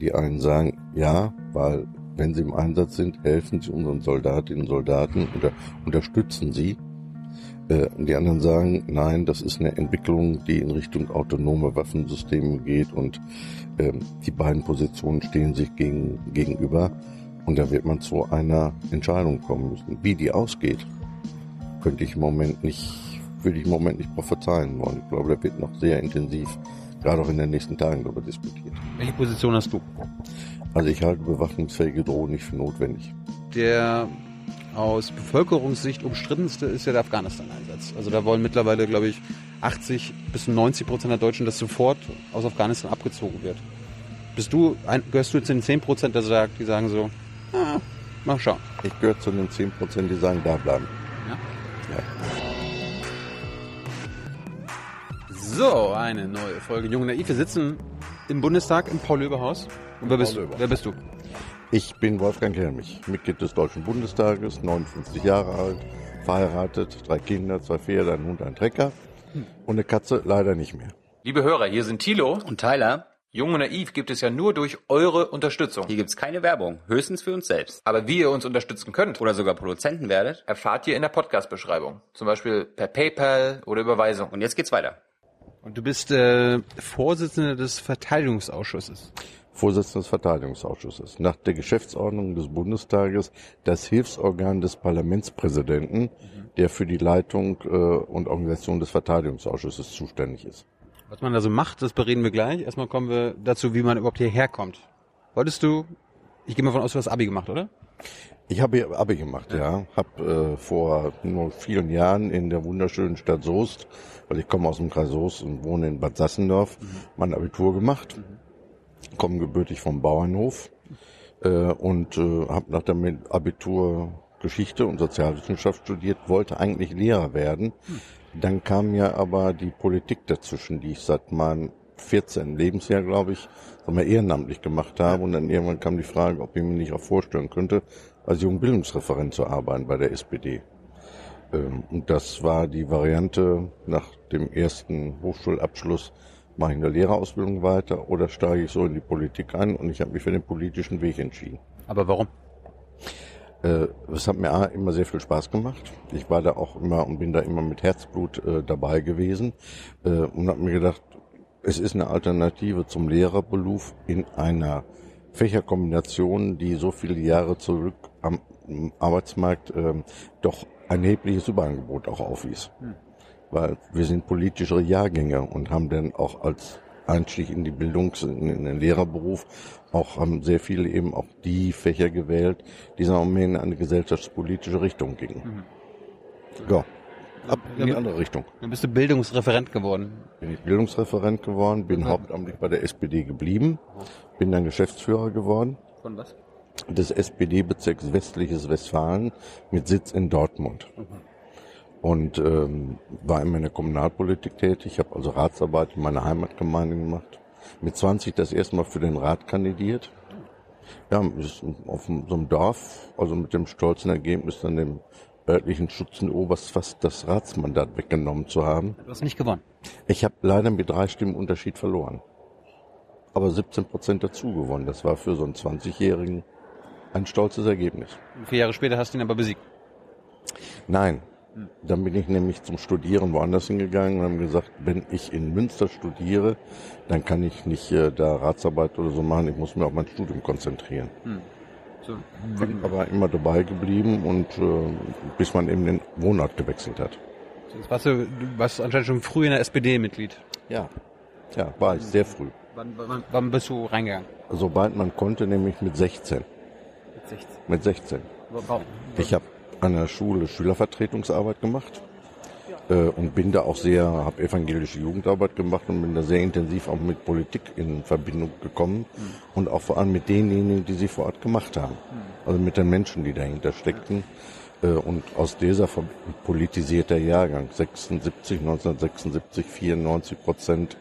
Die einen sagen, ja, weil wenn sie im Einsatz sind, helfen sie unseren Soldatinnen und Soldaten oder unterstützen sie. Äh, die anderen sagen, nein, das ist eine Entwicklung, die in Richtung autonome Waffensysteme geht und äh, die beiden Positionen stehen sich gegen, gegenüber. Und da wird man zu einer Entscheidung kommen müssen. Wie die ausgeht, könnte ich im Moment nicht, würde ich im Moment nicht prophezeien wollen. Ich glaube, da wird noch sehr intensiv, gerade auch in den nächsten Tagen darüber diskutiert. Welche Position hast du? Also ich halte bewaffnungsfähige Drohnen nicht für notwendig. Der aus Bevölkerungssicht umstrittenste ist ja der Afghanistan-Einsatz. Also da wollen mittlerweile, glaube ich, 80 bis 90 Prozent der Deutschen, dass sofort aus Afghanistan abgezogen wird. Bist du, ein, gehörst du zu den 10 Prozent, die sagen so, ah, mal schauen. Ich gehöre zu den 10 Prozent, die sagen, da bleiben. Ja? Ja. So, eine neue Folge Junge Naiv. Wir sitzen im Bundestag im Paul-Löbe-Haus. Und wer bist, wer bist du? Ich bin Wolfgang Helmich, Mitglied des Deutschen Bundestages, 59 Jahre alt, verheiratet, drei Kinder, zwei Pferde, ein Hund, ein Trecker und eine Katze leider nicht mehr. Liebe Hörer, hier sind Thilo und Tyler. Jung und Naiv gibt es ja nur durch eure Unterstützung. Hier gibt's keine Werbung, höchstens für uns selbst. Aber wie ihr uns unterstützen könnt oder sogar Produzenten werdet, erfahrt ihr in der Podcast-Beschreibung. Zum Beispiel per PayPal oder Überweisung. Und jetzt geht's weiter. Und du bist äh, Vorsitzender des Verteidigungsausschusses. Vorsitzender des Verteidigungsausschusses. Nach der Geschäftsordnung des Bundestages das Hilfsorgan des Parlamentspräsidenten, mhm. der für die Leitung äh, und Organisation des Verteidigungsausschusses zuständig ist. Was man da so macht, das bereden wir gleich. Erstmal kommen wir dazu, wie man überhaupt hierher kommt. Wolltest du, ich gehe mal von aus, du hast Abi gemacht, oder? Ich habe Abi gemacht, ja. ja. Habe äh, vor nur vielen Jahren in der wunderschönen Stadt Soest, weil ich komme aus dem Kreis Soest und wohne in Bad Sassendorf, mhm. mein Abitur gemacht. Mhm komme gebürtig vom Bauernhof äh, und äh, habe nach dem Abitur Geschichte und Sozialwissenschaft studiert, wollte eigentlich Lehrer werden. Dann kam mir aber die Politik dazwischen, die ich seit meinem 14. Lebensjahr, glaube ich, wir, ehrenamtlich gemacht habe. Und dann irgendwann kam die Frage, ob ich mir nicht auch vorstellen könnte, als Jugendbildungsreferent zu arbeiten bei der SPD. Ähm, und das war die Variante nach dem ersten Hochschulabschluss, mache ich eine Lehrerausbildung weiter oder steige ich so in die Politik ein und ich habe mich für den politischen Weg entschieden. Aber warum? Äh, es hat mir immer sehr viel Spaß gemacht. Ich war da auch immer und bin da immer mit Herzblut äh, dabei gewesen äh, und habe mir gedacht, es ist eine Alternative zum Lehrerberuf in einer Fächerkombination, die so viele Jahre zurück am Arbeitsmarkt äh, doch ein erhebliches Überangebot auch aufwies. Hm weil wir sind politischere Jahrgänge und haben dann auch als Einstieg in die Bildungs-, in den Lehrerberuf auch haben sehr viele eben auch die Fächer gewählt, die sagen wir in eine gesellschaftspolitische Richtung gingen. Mhm. Ja. Ab in die andere Richtung. Dann bist du Bildungsreferent geworden. Bin ich Bildungsreferent geworden, bin mhm. hauptamtlich bei der SPD geblieben, bin dann Geschäftsführer geworden. Von was? Des SPD-Bezirks Westliches Westfalen mit Sitz in Dortmund. Mhm und ähm, war immer in der Kommunalpolitik tätig. Ich habe also Ratsarbeit in meiner Heimatgemeinde gemacht. Mit 20 das erste Mal für den Rat kandidiert. Ja, auf so einem Dorf, also mit dem stolzen Ergebnis, dann dem örtlichen Schützenoberst fast das Ratsmandat weggenommen zu haben. Du hast nicht gewonnen. Ich habe leider mit drei Stimmen Unterschied verloren. Aber 17 Prozent dazu gewonnen. Das war für so einen 20-Jährigen ein stolzes Ergebnis. Vier Jahre später hast du ihn aber besiegt. Nein, dann bin ich nämlich zum Studieren woanders hingegangen und haben gesagt, wenn ich in Münster studiere, dann kann ich nicht äh, da Ratsarbeit oder so machen, ich muss mir auf mein Studium konzentrieren. Hm. So. Bin aber immer dabei geblieben und äh, bis man eben den Wohnort gewechselt hat. Jetzt warst du, du warst anscheinend schon früh in der SPD Mitglied. Ja, ja, war ich sehr früh. Wann, wann, wann bist du reingegangen? Sobald man konnte, nämlich mit 16. Mit 16? Mit 16. Warum? Ich habe an der Schule Schülervertretungsarbeit gemacht und bin da auch sehr, habe evangelische Jugendarbeit gemacht und bin da sehr intensiv auch mit Politik in Verbindung gekommen mhm. und auch vor allem mit denjenigen, die sie vor Ort gemacht haben. Mhm. Also mit den Menschen, die dahinter steckten. Äh, und aus dieser politisierter Jahrgang, 76, 1976, 94 Prozent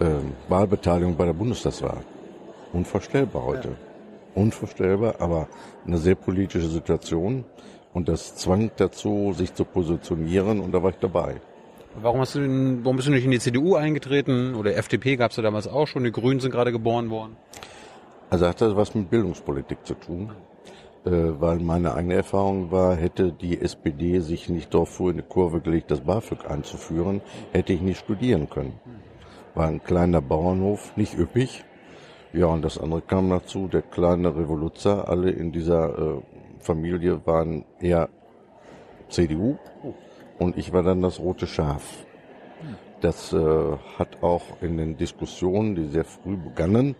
äh, Wahlbeteiligung bei der Bundestagswahl. Unvorstellbar heute. Ja. Unvorstellbar, aber eine sehr politische Situation. Und das zwang dazu, sich zu positionieren und da war ich dabei. Warum hast du denn, warum bist du nicht in die CDU eingetreten? Oder FDP gab es ja damals auch schon, die Grünen sind gerade geboren worden. Also hat das was mit Bildungspolitik zu tun? Äh, weil meine eigene Erfahrung war, hätte die SPD sich nicht darauf vor in die Kurve gelegt, das BAföG einzuführen, hätte ich nicht studieren können. War ein kleiner Bauernhof, nicht üppig. Ja, und das andere kam dazu, der kleine Revoluzzer, alle in dieser äh, Familie waren eher CDU und ich war dann das rote Schaf. Das äh, hat auch in den Diskussionen, die sehr früh begannen,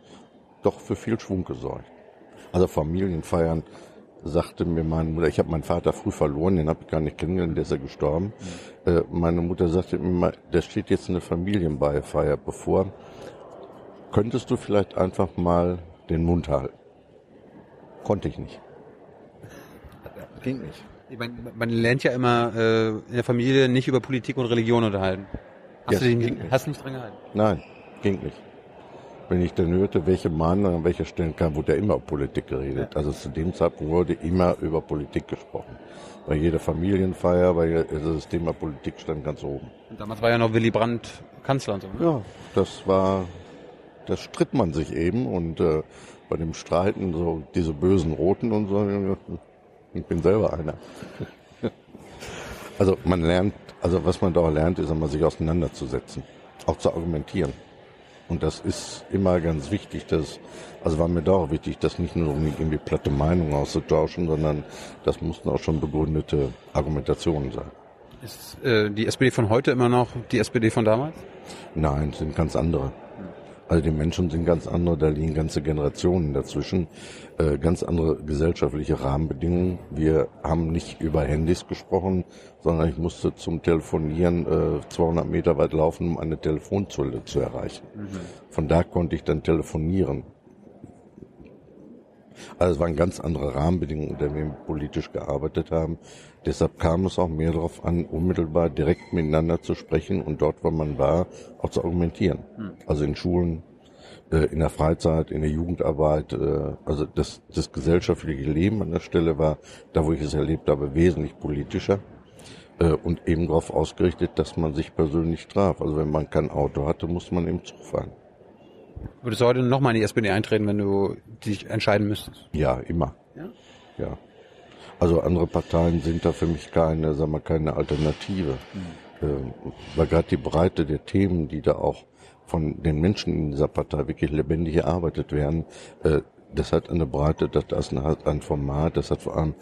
doch für viel Schwung gesorgt. Also Familienfeiern sagte mir meine Mutter, ich habe meinen Vater früh verloren, den habe ich gar nicht kennengelernt, der ist ja gestorben. Mhm. Äh, meine Mutter sagte mir, da steht jetzt eine Familienbeifeier bevor. Könntest du vielleicht einfach mal den Mund halten? Konnte ich nicht. Ging nicht. Ich man lernt ja immer äh, in der Familie nicht über Politik und Religion unterhalten. Hast Ja, du dich ging hast nicht dran gehalten? Nein, ging nicht. Wenn ich dann hörte, welche Mann an welcher Stelle kam, wurde ja immer über Politik geredet. Also zu dem Zeitpunkt wurde immer über Politik gesprochen. Bei jeder Familienfeier, bei also das Thema Politik stand ganz oben. Und damals war ja noch Willy Brandt Kanzler und so. Ne? Ja, das war, das stritt man sich eben und äh, bei dem Streiten so diese bösen Roten und so, ich bin selber einer. Also man lernt, also was man da lernt, ist einmal sich auseinanderzusetzen, auch zu argumentieren. Und das ist immer ganz wichtig, dass, also war mir da auch wichtig, das nicht nur um irgendwie platte Meinungen auszutauschen, sondern das mussten auch schon begründete Argumentationen sein. Ist äh, die SPD von heute immer noch die SPD von damals? Nein, es sind ganz andere. Also die Menschen sind ganz andere, da liegen ganze Generationen dazwischen, äh, ganz andere gesellschaftliche Rahmenbedingungen. Wir haben nicht über Handys gesprochen, sondern ich musste zum Telefonieren äh, 200 Meter weit laufen, um eine Telefonzelle zu erreichen. Von da konnte ich dann telefonieren. Also es waren ganz andere Rahmenbedingungen, unter denen wir politisch gearbeitet haben. Deshalb kam es auch mehr darauf an, unmittelbar direkt miteinander zu sprechen und dort, wo man war, auch zu argumentieren. Also in Schulen, äh, in der Freizeit, in der Jugendarbeit. Äh, also das, das gesellschaftliche Leben an der Stelle war, da wo ich es erlebt habe, wesentlich politischer äh, und eben darauf ausgerichtet, dass man sich persönlich traf. Also wenn man kein Auto hatte, musste man im Zug fahren. Würdest du heute nochmal in die SPD eintreten, wenn du dich entscheiden müsstest? Ja, immer. Ja? Ja. Also andere Parteien sind da für mich keine, sagen wir, keine Alternative. Ähm, weil gerade die Breite der Themen, die da auch von den Menschen in dieser Partei wirklich lebendig erarbeitet werden, äh, das hat eine Breite, das hat ein Format, das hat vor allem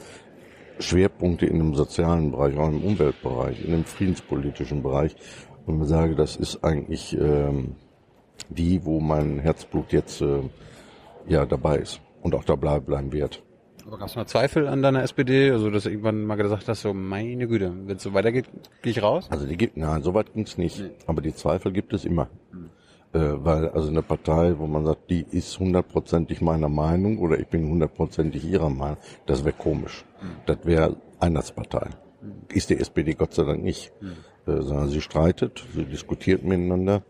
Schwerpunkte in dem sozialen Bereich, auch im Umweltbereich, in dem friedenspolitischen Bereich. Und man sage, das ist eigentlich ähm, die, wo mein Herzblut jetzt äh, ja dabei ist und auch dabei bleiben wird. Aber gab es mal Zweifel an deiner SPD? Also, dass du irgendwann mal gesagt hast, so, meine Güte, wenn es so weitergeht, gehe ich raus? Also die gibt, nein, so weit ging's nicht. Aber die Zweifel gibt es immer. Äh, weil also eine Partei, wo man sagt, die ist hundertprozentig meiner Meinung oder ich bin hundertprozentig ihrer Meinung, das wäre komisch. Das wäre Einheitspartei. Ist die SPD Gott sei Dank nicht. Äh, sondern sie streitet, sie diskutiert miteinander.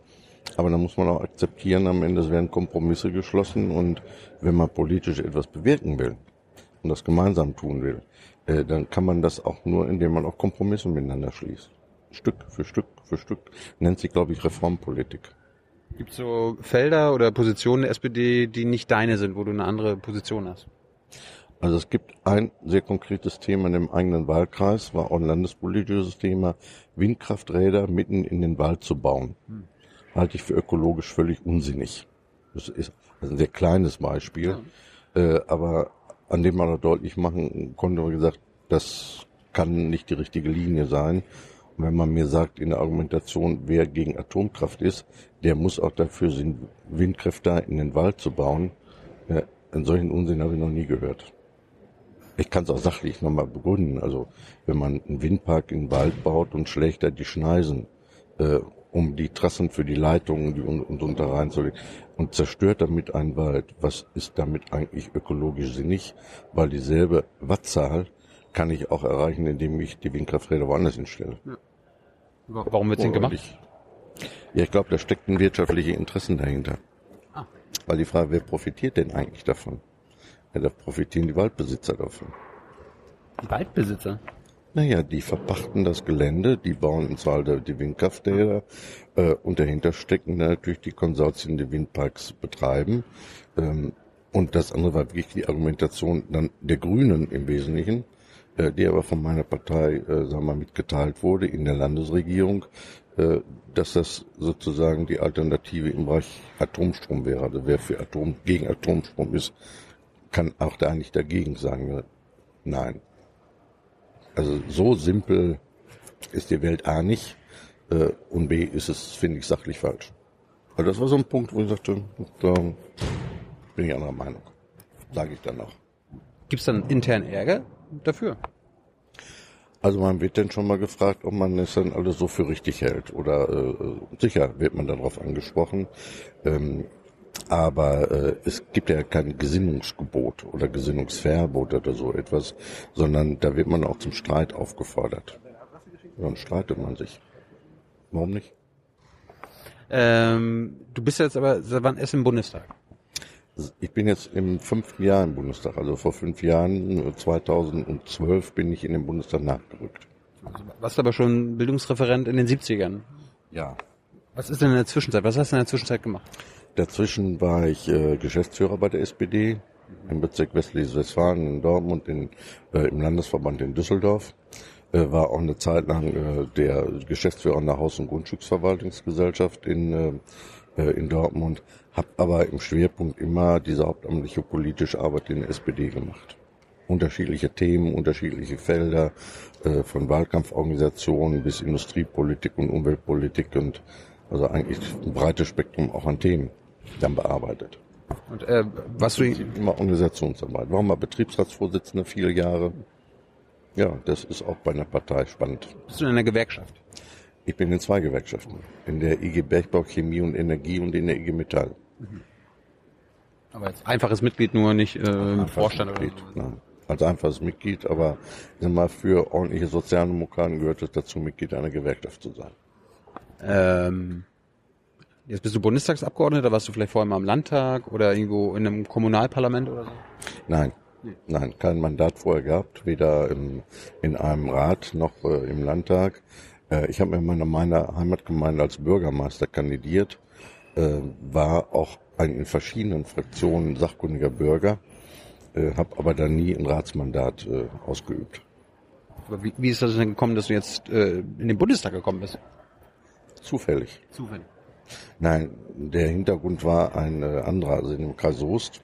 Aber dann muss man auch akzeptieren, am Ende werden Kompromisse geschlossen und wenn man politisch etwas bewirken will und das gemeinsam tun will, äh, dann kann man das auch nur, indem man auch Kompromisse miteinander schließt. Stück für Stück für Stück. Nennt sich, glaube ich, Reformpolitik. Gibt es so Felder oder Positionen der SPD, die nicht deine sind, wo du eine andere Position hast? Also es gibt ein sehr konkretes Thema in dem eigenen Wahlkreis, war auch ein landespolitisches Thema, Windkrafträder mitten in den Wald zu bauen. Halte ich für ökologisch völlig unsinnig. Das ist ein sehr kleines Beispiel, äh, aber an dem man deutlich machen konnte, wie gesagt, das kann nicht die richtige Linie sein. Und wenn man mir sagt in der Argumentation, wer gegen Atomkraft ist, der muss auch dafür sind, Windkräfte in den Wald zu bauen. Ja, einen solchen Unsinn habe ich noch nie gehört. Ich kann es auch sachlich nochmal begründen. Also wenn man einen Windpark in den Wald baut und schlägt da die Schneisen, äh, um die Trassen für die Leitungen die un und unter reinzulegen und zerstört damit einen Wald, was ist damit eigentlich ökologisch sinnig? Weil dieselbe Wattzahl kann ich auch erreichen, indem ich die Windkrafträder woanders hinstelle. Warum wird's denn Und gemacht? Ich, ja, ich glaube, da steckten wirtschaftliche Interessen dahinter. Ah. Weil die Frage, wer profitiert denn eigentlich davon? Ja, da profitieren die Waldbesitzer davon. Die Waldbesitzer. Naja, die verpachten das Gelände, die bauen ins Wald die Windkrafträder äh, und dahinter stecken natürlich die Konsortien, die Windparks betreiben. Ähm, Und das andere war wirklich die Argumentation dann der Grünen im Wesentlichen, äh, die aber von meiner Partei, äh, sagen wir mal, mitgeteilt wurde in der Landesregierung, äh, dass das sozusagen die Alternative im Bereich Atomstrom wäre. Also wer für Atom, gegen Atomstrom ist, kann auch da nicht dagegen sagen. Nein. Also so simpel ist die Welt A nicht äh, und B ist es, finde ich, sachlich falsch. Also das war so ein Punkt, wo ich sagte, da bin ich anderer Meinung. Sage ich dann noch. Gibt es dann internen Ärger dafür? Also man wird dann schon mal gefragt, ob man es dann alles so für richtig hält. Oder äh, sicher wird man darauf angesprochen. Ähm, aber äh, es gibt ja kein Gesinnungsgebot oder Gesinnungsverbot oder so etwas, sondern da wird man auch zum Streit aufgefordert. Dann streitet man sich. Warum nicht? Ähm, du bist jetzt aber seit wann erst im Bundestag? Ich bin jetzt im fünften Jahr im Bundestag. Also vor fünf Jahren, 2012, bin ich in den Bundestag nachgerückt. Warst aber schon Bildungsreferent in den 70ern. Ja. Was ist denn in der Zwischenzeit? Was hast du in der Zwischenzeit gemacht? Dazwischen war ich äh, Geschäftsführer bei der SPD im Bezirk Westliches Westfalen in Dortmund, in, äh, im Landesverband in Düsseldorf. Äh, war auch eine Zeit lang äh, der Geschäftsführer einer Haus- und Grundstücksverwaltungsgesellschaft in, äh, äh in Dortmund, habe aber im Schwerpunkt immer diese hauptamtliche politische Arbeit in der SPD gemacht. Unterschiedliche Themen, unterschiedliche Felder, äh, von Wahlkampforganisationen bis Industriepolitik und Umweltpolitik und also eigentlich ein breites Spektrum auch an Themen dann bearbeitet. Und äh, was du immer Organisationsarbeit. War mal Betriebsratsvorsitzender viele Jahre. Ja, das ist auch bei einer Partei spannend. Bist du in einer Gewerkschaft? Ich bin in zwei Gewerkschaften. In der IG Bergbau, Chemie und Energie und in der IG Metall. Mhm. Aber als einfaches Mitglied nur nicht äh, Vorstand Mitglied, oder so. Nein. Als einfaches Mitglied, aber sag mal, für ordentliche Sozialdemokraten gehört es dazu, Mitglied einer Gewerkschaft zu sein. Ähm, jetzt bist du Bundestagsabgeordneter, warst du vielleicht vorher mal im Landtag oder irgendwo in einem Kommunalparlament oder so? Nein, Nein, kein Mandat vorher gehabt, weder im, in einem Rat noch äh, im Landtag. Äh, ich habe in meiner, meiner Heimatgemeinde als Bürgermeister kandidiert, äh, war auch ein in verschiedenen Fraktionen sachkundiger Bürger, äh, habe aber dann nie ein Ratsmandat äh, ausgeübt. Aber wie, wie ist das denn gekommen, dass du jetzt äh, in den Bundestag gekommen bist? Zufällig. Zufällig. Nein, der Hintergrund war ein äh, anderer. Also in dem Kreis Soest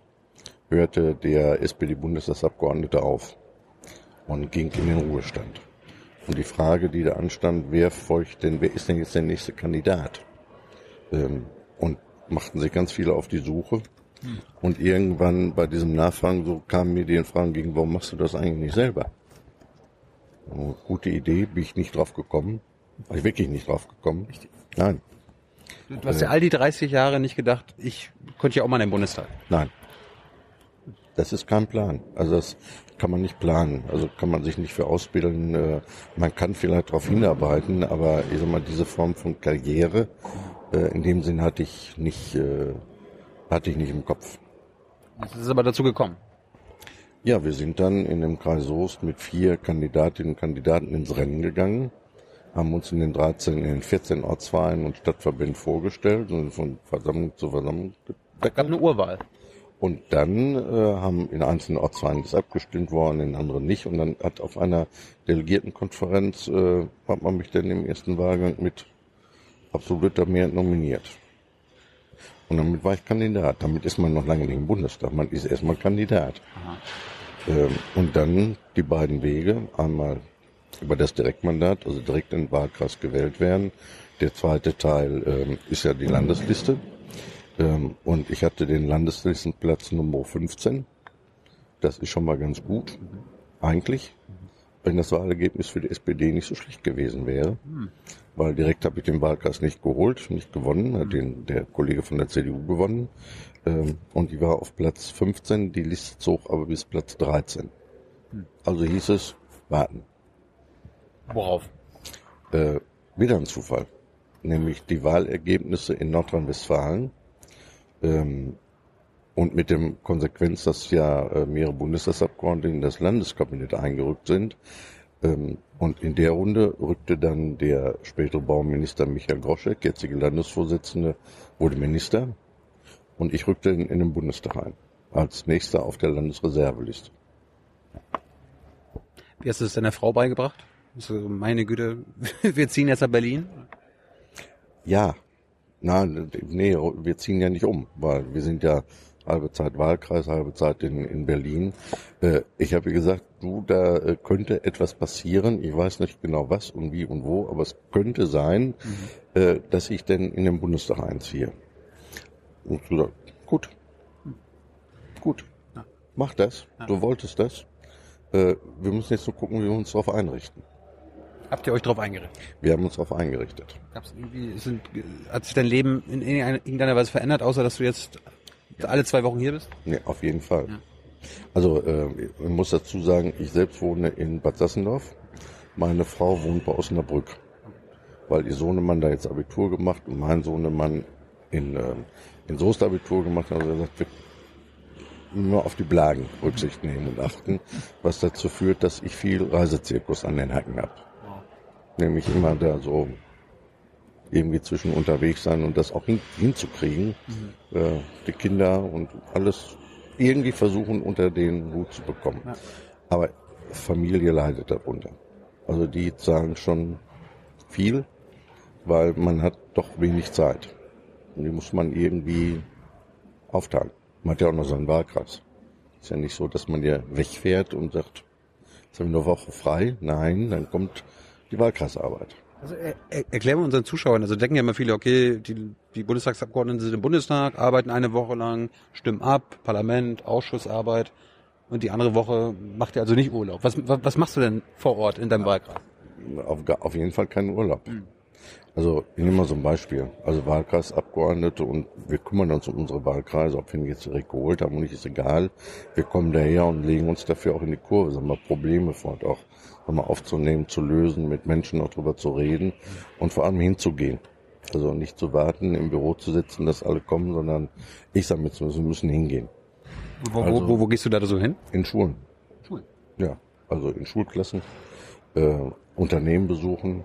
hörte der SPD-Bundestagsabgeordnete auf und ging in den Ruhestand. Und die Frage, die da anstand, wer folgt denn, wer ist denn jetzt der nächste Kandidat? Ähm, und machten sich ganz viele auf die Suche. Hm. Und irgendwann bei diesem Nachfragen so kamen mir die Fragen gegen, warum machst du das eigentlich nicht selber? Gute Idee, bin ich nicht drauf gekommen. War ich wirklich nicht drauf gekommen? Nein. Du hast ja all die 30 Jahre nicht gedacht, ich könnte ja auch mal in den Bundestag. Nein. Das ist kein Plan. Also das kann man nicht planen. Also kann man sich nicht für ausbilden. Äh, man kann vielleicht darauf hinarbeiten, aber ich sag mal, diese Form von Karriere, äh, in dem Sinn hatte ich nicht, äh, hatte ich nicht im Kopf. Es ist aber dazu gekommen. Ja, wir sind dann in dem Kreis Soest mit vier Kandidatinnen und Kandidaten ins Rennen gegangen, haben uns in den 13, in den 14 Ortswahlen und Stadtverbänden vorgestellt und von Versammlung zu Versammlung. Es gab eine Urwahl. Und dann äh, haben in einzelnen Ortswahlen das abgestimmt worden, in anderen nicht. Und dann hat auf einer Delegiertenkonferenz äh, hat man mich dann im ersten Wahlgang mit absoluter Mehrheit nominiert. Und damit war ich Kandidat. Damit ist man noch lange nicht im Bundestag. Man ist erstmal Kandidat. Ähm, und dann die beiden Wege. Einmal über das Direktmandat, also direkt in den Wahlkreis gewählt werden. Der zweite Teil ähm, ist ja die Landesliste. Ähm, und ich hatte den Landeslistenplatz Nummer 15. Das ist schon mal ganz gut, eigentlich, wenn das Wahlergebnis für die SPD nicht so schlecht gewesen wäre. Weil direkt habe ich den Wahlkreis nicht geholt, nicht gewonnen, hat den der Kollege von der CDU gewonnen. Ähm, und die war auf Platz 15, die Liste zog aber bis Platz 13. Also hieß es, warten. Worauf? Äh, wieder ein Zufall. Nämlich die Wahlergebnisse in Nordrhein-Westfalen ähm, und mit dem Konsequenz, dass ja äh, mehrere Bundestagsabgeordnete in das Landeskabinett eingerückt sind. Ähm, und in der Runde rückte dann der spätere Bauminister Michael Groschek, jetzige Landesvorsitzende, wurde Minister. Und ich rückte in, in den Bundestag ein. als nächster auf der Landesreserveliste. Wie hast du es deiner Frau beigebracht? So, meine Güte, wir ziehen jetzt nach Berlin. Ja, nein, nee, wir ziehen ja nicht um, weil wir sind ja halbe Zeit Wahlkreis, halbe Zeit in, in Berlin. Äh, ich habe gesagt, du, da äh, könnte etwas passieren. Ich weiß nicht genau was und wie und wo, aber es könnte sein, mhm. äh, dass ich denn in den Bundestag einziehe. Und du sagst, gut, gut, ja. mach das. Ja. Du wolltest das. Äh, wir müssen jetzt nur gucken, wie wir uns darauf einrichten. Habt ihr euch darauf eingerichtet? Wir haben uns darauf eingerichtet. Gab's irgendwie, sind, hat sich dein Leben in irgendeiner Weise verändert, außer dass du jetzt alle zwei Wochen hier bist? Nee, auf jeden Fall. Ja. Also äh, ich muss dazu sagen, ich selbst wohne in Bad Sassendorf. Meine Frau wohnt bei Osnabrück. Weil ihr Sohnemann da jetzt Abitur gemacht und mein Sohnemann in, äh, in Soest Abitur gemacht hat. Also er sagt, wir nur auf die Blagen Rücksicht nehmen und achten, was dazu führt, dass ich viel Reisezirkus an den Hacken habe. Nämlich immer da so irgendwie zwischen unterwegs sein und das auch hin, hinzukriegen. Mhm. Äh, die Kinder und alles irgendwie versuchen unter den Hut zu bekommen. Ja. Aber Familie leidet darunter. Also die sagen schon viel, weil man hat doch wenig Zeit. Und die muss man irgendwie aufteilen. Man hat ja auch noch seinen Wahlkreis. Ist ja nicht so, dass man ja wegfährt und sagt, jetzt haben wir eine Woche frei. Nein, dann kommt die Wahlkreisarbeit. Also er, er, erklären wir unseren Zuschauern, also denken ja immer viele, okay, die, die Bundestagsabgeordneten sind im Bundestag, arbeiten eine Woche lang, stimmen ab, Parlament, Ausschussarbeit und die andere Woche macht ihr also nicht Urlaub. Was, was, was machst du denn vor Ort in deinem Wahlkreis? Auf, auf jeden Fall keinen Urlaub. Hm. Also ich nehme mal so ein Beispiel. Also Wahlkreisabgeordnete und wir kümmern uns um unsere Wahlkreise, ob wir ihn jetzt direkt geholt haben und nicht, ist egal. Wir kommen daher und legen uns dafür auch in die Kurve, sagen wir Probleme fort auch nochmal aufzunehmen, zu lösen, mit Menschen auch drüber zu reden und vor allem hinzugehen. Also nicht zu warten, im Büro zu sitzen, dass alle kommen, sondern ich sage mir zumindest, wir müssen hingehen. Wo, also, wo, wo, gehst du da so hin? In Schulen. Schulen? Ja, also in Schulklassen, äh, Unternehmen besuchen,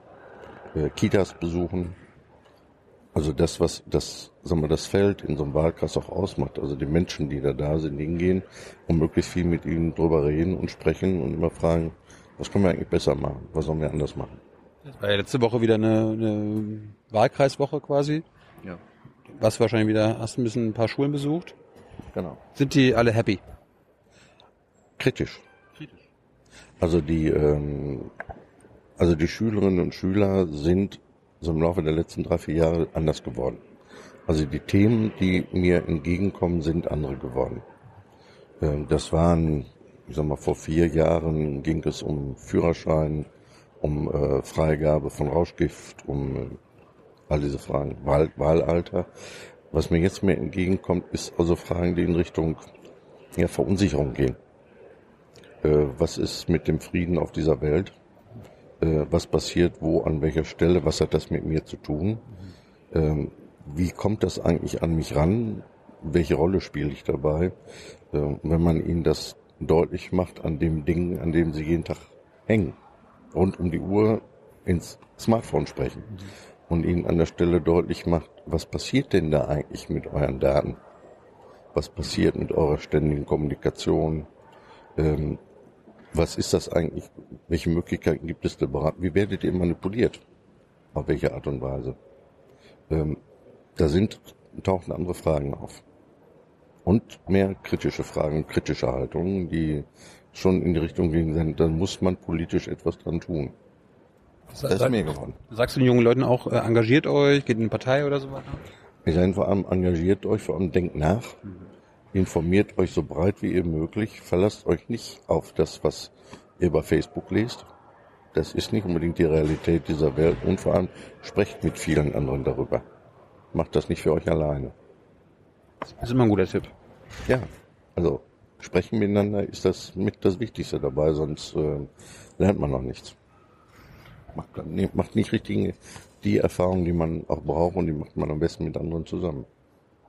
äh, Kitas besuchen. Also das, was das, sagen wir, das Feld in so einem Wahlkreis auch ausmacht. Also die Menschen, die da da sind, hingehen und möglichst viel mit ihnen drüber reden und sprechen und immer fragen, was können wir eigentlich besser machen? Was sollen wir anders machen? Das war ja letzte Woche wieder eine, eine Wahlkreiswoche quasi. Ja. Was wahrscheinlich wieder, hast du ein bisschen ein paar Schulen besucht? Genau. Sind die alle happy? Kritisch. Kritisch. Also die, ähm, also die Schülerinnen und Schüler sind so im Laufe der letzten drei, vier Jahre anders geworden. Also die Themen, die mir entgegenkommen, sind andere geworden. Ähm, das waren ich sag mal, vor vier Jahren ging es um Führerschein, um äh, Freigabe von Rauschgift, um äh, all diese Fragen, Wahl, Wahlalter. Was mir jetzt mehr entgegenkommt, ist also Fragen, die in Richtung ja, Verunsicherung gehen. Äh, was ist mit dem Frieden auf dieser Welt? Äh, was passiert wo, an welcher Stelle? Was hat das mit mir zu tun? Ähm, wie kommt das eigentlich an mich ran? Welche Rolle spiele ich dabei? Äh, wenn man ihnen das deutlich macht an dem Ding, an dem sie jeden Tag hängen. Rund um die Uhr ins Smartphone sprechen. Mhm. Und ihnen an der Stelle deutlich macht, was passiert denn da eigentlich mit euren Daten? Was passiert mit eurer ständigen Kommunikation? Ähm, was ist das eigentlich? Welche Möglichkeiten gibt es da? Wie werdet ihr manipuliert? Auf welche Art und Weise? Ähm, da sind, tauchen andere Fragen auf und mehr kritische Fragen, kritische Haltungen, die schon in die Richtung gehen, dann muss man politisch etwas dran tun. Das ist mir geworden. Sagst du den jungen Leuten auch, äh, engagiert euch, geht in eine Partei oder so weiter? Ich sage vor allem, engagiert euch, vor allem denkt nach, mhm. informiert euch so breit wie ihr möglich, verlasst euch nicht auf das, was ihr bei Facebook lest. Das ist nicht unbedingt die Realität dieser Welt und vor allem sprecht mit vielen anderen darüber. Macht das nicht für euch alleine. Das ist immer ein guter Tipp. Ja, also sprechen miteinander ist das mit das Wichtigste dabei, sonst äh, lernt man noch nichts. Macht, macht nicht richtig die Erfahrung, die man auch braucht und die macht man am besten mit anderen zusammen.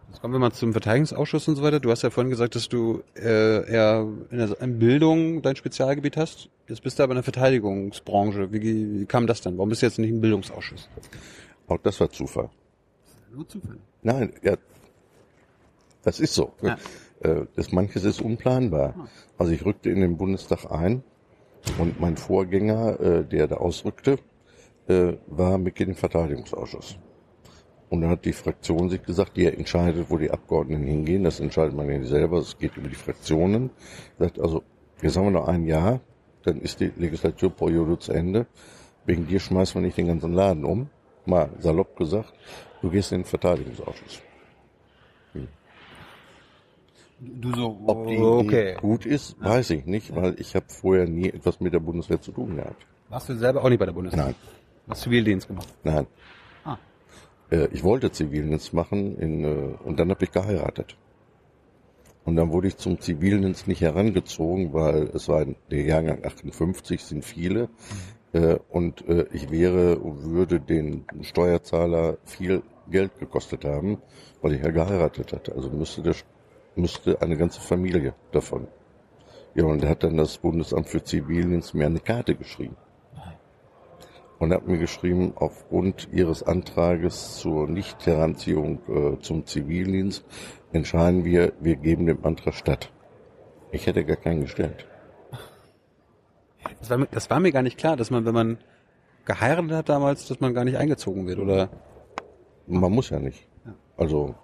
Jetzt kommen wir mal zum Verteidigungsausschuss und so weiter. Du hast ja vorhin gesagt, dass du äh, eher in der in Bildung dein Spezialgebiet hast. Jetzt bist du aber in der Verteidigungsbranche. Wie, wie kam das denn? Warum bist du jetzt nicht im Bildungsausschuss? Auch das war Zufall. Nur Zufall? Nein, ja, das ist so. Ja. Äh, das, manches ist unplanbar. Also ich rückte in den Bundestag ein und mein Vorgänger, äh, der da ausrückte, äh, war Mitglied im Verteidigungsausschuss. Und dann hat die Fraktion sich gesagt, die entscheidet, wo die Abgeordneten hingehen. Das entscheidet man ja nicht selber, es geht über die Fraktionen. Sagt also, jetzt haben wir noch ein Jahr, dann ist die Legislaturperiode zu Ende. Wegen dir schmeißen wir nicht den ganzen Laden um. Mal salopp gesagt, du gehst in den Verteidigungsausschuss. Du so, Ob die okay. Gut ist, weiß ich nicht, weil ich habe vorher nie etwas mit der Bundeswehr zu tun gehabt. Warst du selber auch nicht bei der Bundeswehr? Nein, Hast Zivildienst gemacht? nein. Ah. Äh, ich wollte Zivildienst machen in, äh, und dann habe ich geheiratet. Und dann wurde ich zum Zivildienst nicht herangezogen, weil es war der Jahrgang 58, sind viele. Äh, und ich wäre, würde den Steuerzahler viel Geld gekostet haben, weil ich ja geheiratet hatte. Also müsste, der, müsste eine ganze Familie davon. Ja, und da hat dann das Bundesamt für Zivildienst mir eine Karte geschrieben. Und hat mir geschrieben, aufgrund Ihres Antrages zur Nichtheranziehung äh, zum Zivildienst entscheiden wir, wir geben dem Antrag statt. Ich hätte gar keinen gestellt. Das war, mir, das war mir gar nicht klar, dass man, wenn man geheiratet hat damals, dass man gar nicht eingezogen wird, oder? Man muss ja nicht. Also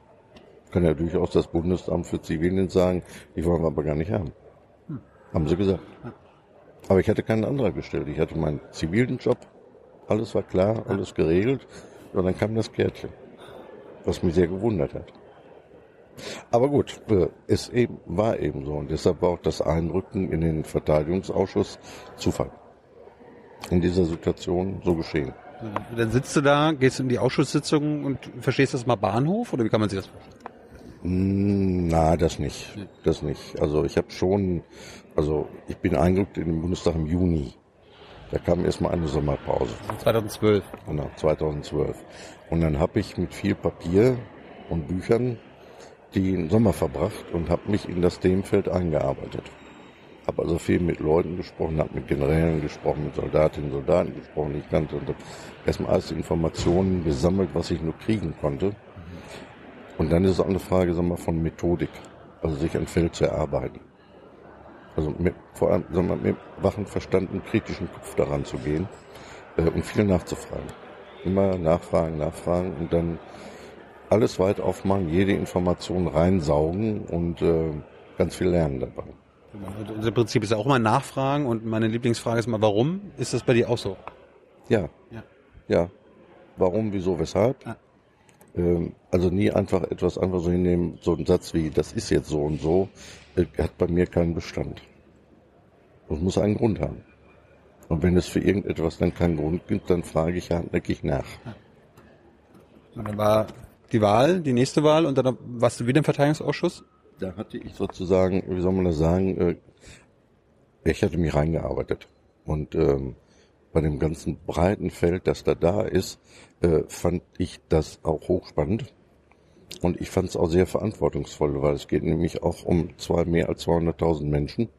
kann ja durchaus das Bundesamt für Zivildienst sagen, die wollen wir aber gar nicht haben. Haben sie gesagt. Aber ich hatte keinen Antrag gestellt. Ich hatte meinen Zivildienstjob, alles war klar, alles geregelt. Und dann kam das Kärtchen, was mich sehr gewundert hat. Aber gut, äh, es eben, war eben so. Und deshalb war auch das Einrücken in den Verteidigungsausschuss Zufall. In dieser Situation so geschehen. Dann sitzt du da, gehst in die Ausschusssitzung und verstehst das mal Bahnhof, oder wie kann man sich das vorstellen? Mm, Na, das nicht. Das nicht. Also ich habe schon, also ich bin eingerückt in den Bundestag im Juni. Da kam erstmal eine Sommerpause, 2012. genau, 2012. Und dann habe ich mit viel Papier und Büchern den Sommer verbracht und habe mich in das Themenfeld eingearbeitet. Habe also viel mit Leuten gesprochen, habe mit Generälen gesprochen, mit Soldatinnen, Soldaten gesprochen. Ich kannte und erstmal alles Informationen gesammelt, was ich nur kriegen konnte. Und dann ist es auch eine Frage sag mal, von Methodik, also sich ein Feld zu erarbeiten. Also mit, vor allem sag mal, mit wachen Verstand und kritischen Kopf daran zu gehen äh, und viel nachzufragen. Immer nachfragen, nachfragen und dann alles weit aufmachen, jede Information reinsaugen und äh, ganz viel lernen dabei. Und Unser Prinzip ist ja auch mal nachfragen und meine Lieblingsfrage ist mal, warum? Ist das bei dir auch so? Ja. Ja. Ja. Warum, wieso, weshalb? Ja. Ähm, also nie einfach etwas einfach so hinnehmen, so ein Satz wie, das ist jetzt so und so, äh, hat bei mir keinen Bestand. Das muss einen Grund haben. Und wenn es für irgendetwas dann keinen Grund gibt, dann frage ich hartnäckig nach. Und dann war die Wahl, die nächste Wahl und dann warst du wieder im Verteidigungsausschuss? Da hatte ich sozusagen, wie soll man das sagen, äh, ich hatte mich reingearbeitet. Und ähm, bei dem ganzen breiten Feld, das da da ist, äh, fand ich das auch hochspannend. Und ich fand es auch sehr verantwortungsvoll, weil es geht nämlich auch um zwei, mehr als 200.000 Menschen,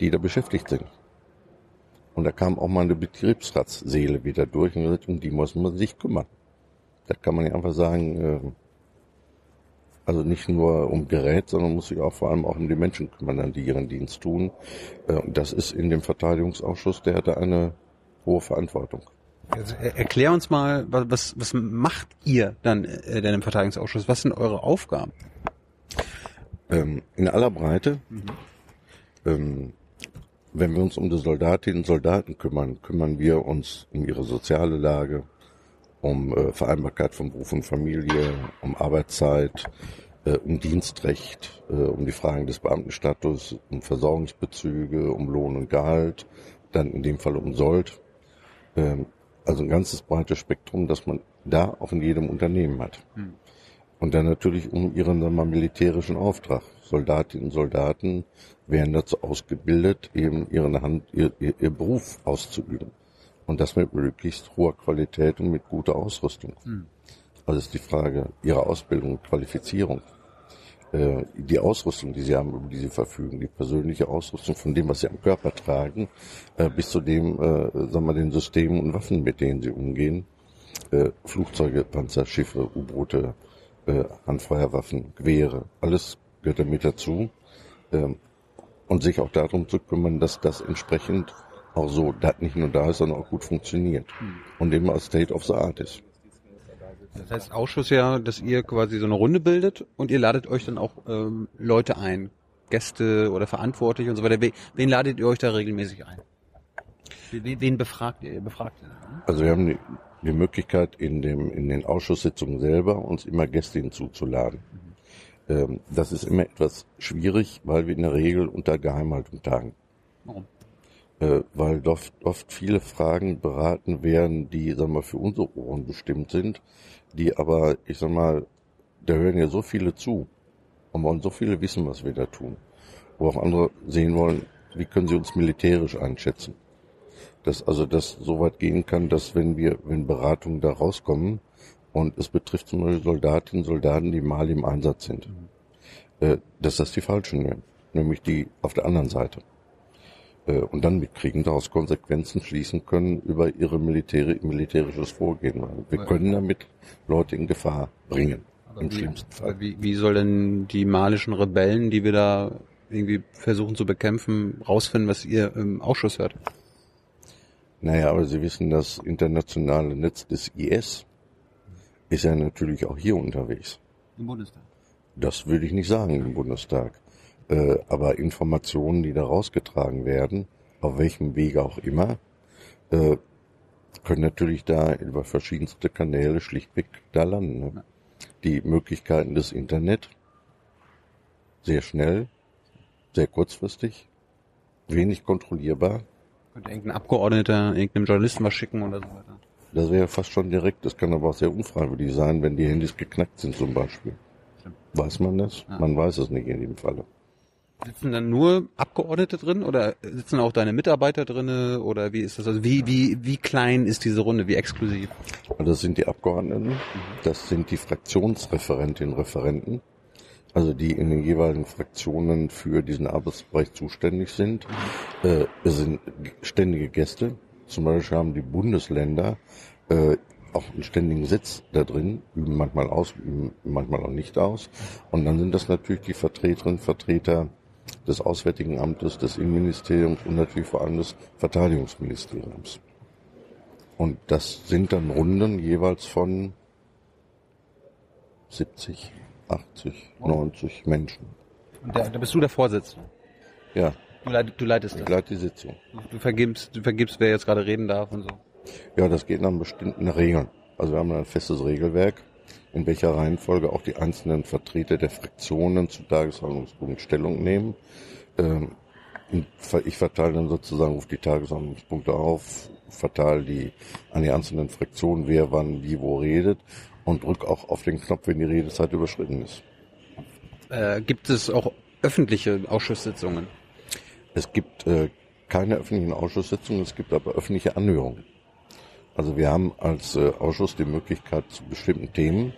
die da beschäftigt sind. Und da kam auch mal eine Betriebsratsseele wieder durch und gesagt, um die muss man sich kümmern. Da kann man ja einfach sagen, äh, also nicht nur um Gerät, sondern muss sich auch vor allem auch um die Menschen kümmern, die ihren Dienst tun. Äh, Und das ist in dem Verteidigungsausschuss, der hatte eine hohe Verantwortung. Also, er- erklär uns mal, wa- was, was macht ihr dann äh, denn im Verteidigungsausschuss? Was sind eure Aufgaben? Ähm, in aller Breite, ähm, wenn wir uns um die Soldatinnen und Soldaten kümmern, kümmern wir uns um ihre soziale Lage, um äh, Vereinbarkeit von Beruf und Familie, um Arbeitszeit, äh, um Dienstrecht, äh, um die Fragen des Beamtenstatus, um Versorgungsbezüge, um Lohn und Gehalt, dann in dem Fall um Sold. Ähm, also ein ganzes breites Spektrum, das man da auch in jedem Unternehmen hat. Und dann natürlich um ihren sagen wir, mal, militärischen Auftrag. Soldatinnen und Soldaten werden dazu ausgebildet, eben ihren Hand, ihr, ihr, ihr Beruf auszuüben. Und das mit möglichst hoher Qualität und mit guter Ausrüstung. Also ist die Frage ihrer Ausbildung und Qualifizierung. Äh, die Ausrüstung, die sie haben, über die sie verfügen, die persönliche Ausrüstung von dem, was sie am Körper tragen, äh, bis zu dem, äh, sagen wir, den Systemen und Waffen, mit denen sie umgehen. Äh, Flugzeuge, Panzer, Schiffe, U-Boote, äh, Handfeuerwaffen, Gewehre, alles gehört damit dazu. Ähm, und sich auch darum zu kümmern, dass das entsprechend auch so dat nicht nur da ist, sondern auch gut funktioniert. Und immer State of the Art ist. Das heißt Ausschuss ja, dass ihr quasi so eine Runde bildet und ihr ladet euch dann auch ähm, Leute ein, Gäste oder Verantwortliche und so weiter. Wen, ladet ihr euch da regelmäßig ein? Wen, befragt ihr? Befragt ihr. Also wir haben die, die Möglichkeit, in, dem, in den Ausschusssitzungen selber uns immer Gäste hinzuzuladen. Ähm, das ist immer etwas schwierig, weil wir in der Regel unter Geheimhaltung tagen. Warum? Äh, weil oft, oft viele Fragen beraten werden, die, sagen wir, für unsere Ohren bestimmt sind, die aber, ich sag mal, da hören ja so viele zu und wollen so viele wissen, was wir da tun. Wo auch andere sehen wollen, wie können sie uns militärisch einschätzen. Dass also das so weit gehen kann, dass wenn wir, wenn Beratungen da rauskommen und es betrifft zum Beispiel Soldatinnen Soldaten, die mal im Einsatz sind, äh, dass das die Falschen nehmen, nämlich die auf der anderen Seite. Äh, und dann mitkriegen, daraus Konsequenzen schließen können über ihre militäri militärisches Vorgehen. Wir können damit Leute in Gefahr bringen, im wie, schlimmsten Fall. Wie, wie soll denn die malischen Rebellen, die wir da irgendwie versuchen zu bekämpfen, rausfinden, was ihr im Ausschuss hört? Naja, aber Sie wissen, das internationale Netz des IS ist ja natürlich auch hier unterwegs. Im Bundestag. Das würde ich nicht sagen im Bundestag. Äh, aber Informationen, die da rausgetragen werden, auf welchem Wege auch immer, äh, können natürlich da über verschiedenste Kanäle schlichtweg da landen. Ne? Die Möglichkeiten des Internet, sehr schnell, sehr kurzfristig, wenig kontrollierbar. Könnte irgendein Abgeordneter irgendeinem Journalisten was schicken oder so weiter. Das wäre fast schon direkt. Das kann aber auch sehr unfreiwillig sein, wenn die Handys geknackt sind zum Beispiel. Weiß man das? Ja. Man weiß es nicht in dem Falle. Sitzen dann nur Abgeordnete drin oder sitzen auch deine Mitarbeiter drinne oder wie ist das? Also wie, wie, wie klein ist diese Runde? Wie exklusiv? Und Das sind die Abgeordneten, das sind die Fraktionsreferentinnen und Referenten, also die in den jeweiligen Fraktionen für diesen Arbeitsbereich zuständig sind. Äh, es sind ständige Gäste, zum Beispiel haben die Bundesländer äh, auch einen ständigen Sitz da drin, üben manchmal aus, üben manchmal auch nicht aus. Und dann sind das natürlich die Vertreterinnen Vertreter des Auswärtigen Amtes, des Innenministeriums und natürlich vor allem des Verteidigungsministeriums. Und das sind dann Runden jeweils von 70, 80, 90 Menschen. Und da, da bist du der Vorsitzende. Ja, Du, leit, du leitest ich das. leite die Sitzung. Du vergibst, du vergibst, wer jetzt gerade reden darf und so. Ja, das geht nach bestimmten Regeln. Also wir haben ein festes Regelwerk, in welcher Reihenfolge auch die einzelnen Vertreter der Fraktionen zu Tagesordnungspunkten Stellung nehmen. Ähm, ich verteile dann sozusagen, rufe die Tagesordnungspunkte auf, verteile die an die einzelnen Fraktionen, wer wann wie wo redet und drücke auch auf den Knopf, wenn die Redezeit überschritten ist. Äh, gibt es auch öffentliche Ausschusssitzungen? Es gibt äh, keine öffentlichen Ausschusssitzungen, es gibt aber öffentliche Anhörungen. Also wir haben als äh, Ausschuss die Möglichkeit, zu bestimmten Themen,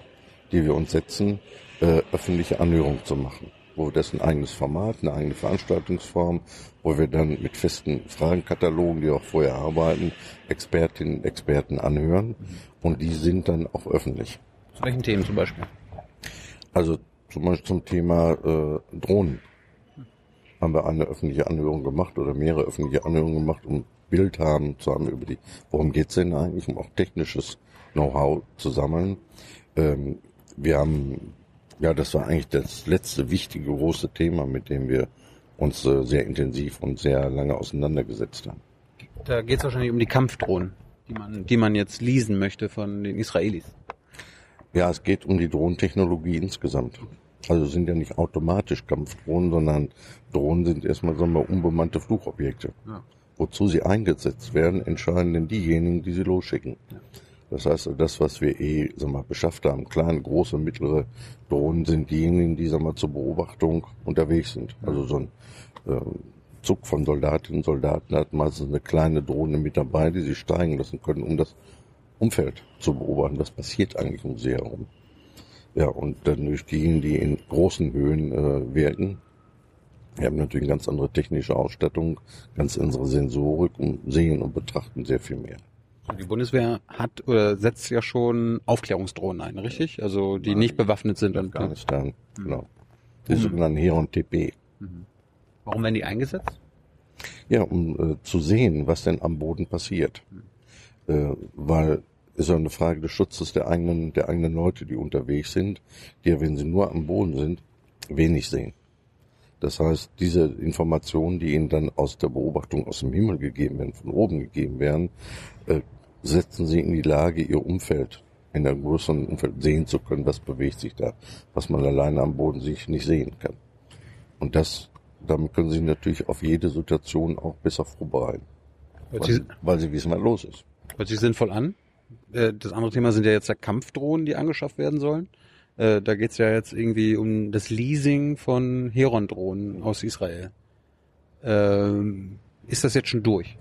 die wir uns setzen, äh, öffentliche Anhörungen zu machen. Wo das ein eigenes Format, eine eigene Veranstaltungsform, wo wir dann mit festen Fragenkatalogen, die auch vorher arbeiten, Expertinnen und Experten anhören. Und die sind dann auch öffentlich. Zu welchen Themen zum Beispiel? Also zum Beispiel zum Thema äh, Drohnen haben wir eine öffentliche Anhörung gemacht oder mehrere öffentliche Anhörungen gemacht, um Bild haben zu haben über die, worum geht's denn eigentlich, um auch technisches Know-how zu sammeln. Ähm, wir haben, ja, das war eigentlich das letzte wichtige große Thema, mit dem wir uns äh, sehr intensiv und sehr lange auseinandergesetzt haben. Da geht es wahrscheinlich um die Kampfdrohnen, die man, die man jetzt leasen möchte von den Israelis. Ja, es geht um die Drohnentechnologie insgesamt. Also es sind ja nicht automatisch Kampfdrohnen, sondern Drohnen sind erstmal, sagen wir, unbemannte Flugobjekte. Ja. Wozu sie eingesetzt werden, entscheiden denn diejenigen, die sie losschicken. Das heißt, das, was wir eh, sagen wir, beschafft haben, kleine, große, mittlere Drohnen, sind diejenigen, die, sagen wir, zur Beobachtung unterwegs sind. Also so ein ähm, Zug von Soldatinnen und Soldaten hat meistens eine kleine Drohne mit dabei, die sie steigen lassen können, um das Umfeld zu beobachten. Was passiert eigentlich um sie herum? Ja, und dann durch diejenigen, die in großen Höhen äh, wirken, wir haben natürlich eine ganz andere technische Ausstattung, ganz andere Sensorik und sehen und betrachten sehr viel mehr. Die Bundeswehr hat oder setzt ja schon Aufklärungsdrohnen ein, richtig? Also die nicht bewaffnet sind. Afghanistan, genau. die sogenannten Heron TP. Warum werden die eingesetzt? Ja, um äh, zu sehen, was denn am Boden passiert. Äh, weil es ist ja eine Frage des Schutzes der eigenen, der eigenen Leute, die unterwegs sind, die ja, wenn sie nur am Boden sind, wenig sehen. Das heißt, diese Informationen, die ihnen dann aus der Beobachtung aus dem Himmel gegeben werden, von oben gegeben werden, äh, setzen sie in die Lage, ihr Umfeld in einem größeren Umfeld sehen zu können, was bewegt sich da, was man alleine am Boden sich nicht sehen kann. Und das, damit können sie natürlich auf jede Situation auch besser vorbereiten, weil, sich, weil sie wissen, was los ist. hört sich sinnvoll an. Äh, Das andere Thema sind ja jetzt ja Kampfdrohnen, die angeschafft werden sollen. Äh, Da geht's ja jetzt irgendwie um das Leasing von Heron-Drohnen aus Israel. Ähm, Ist das jetzt schon durch?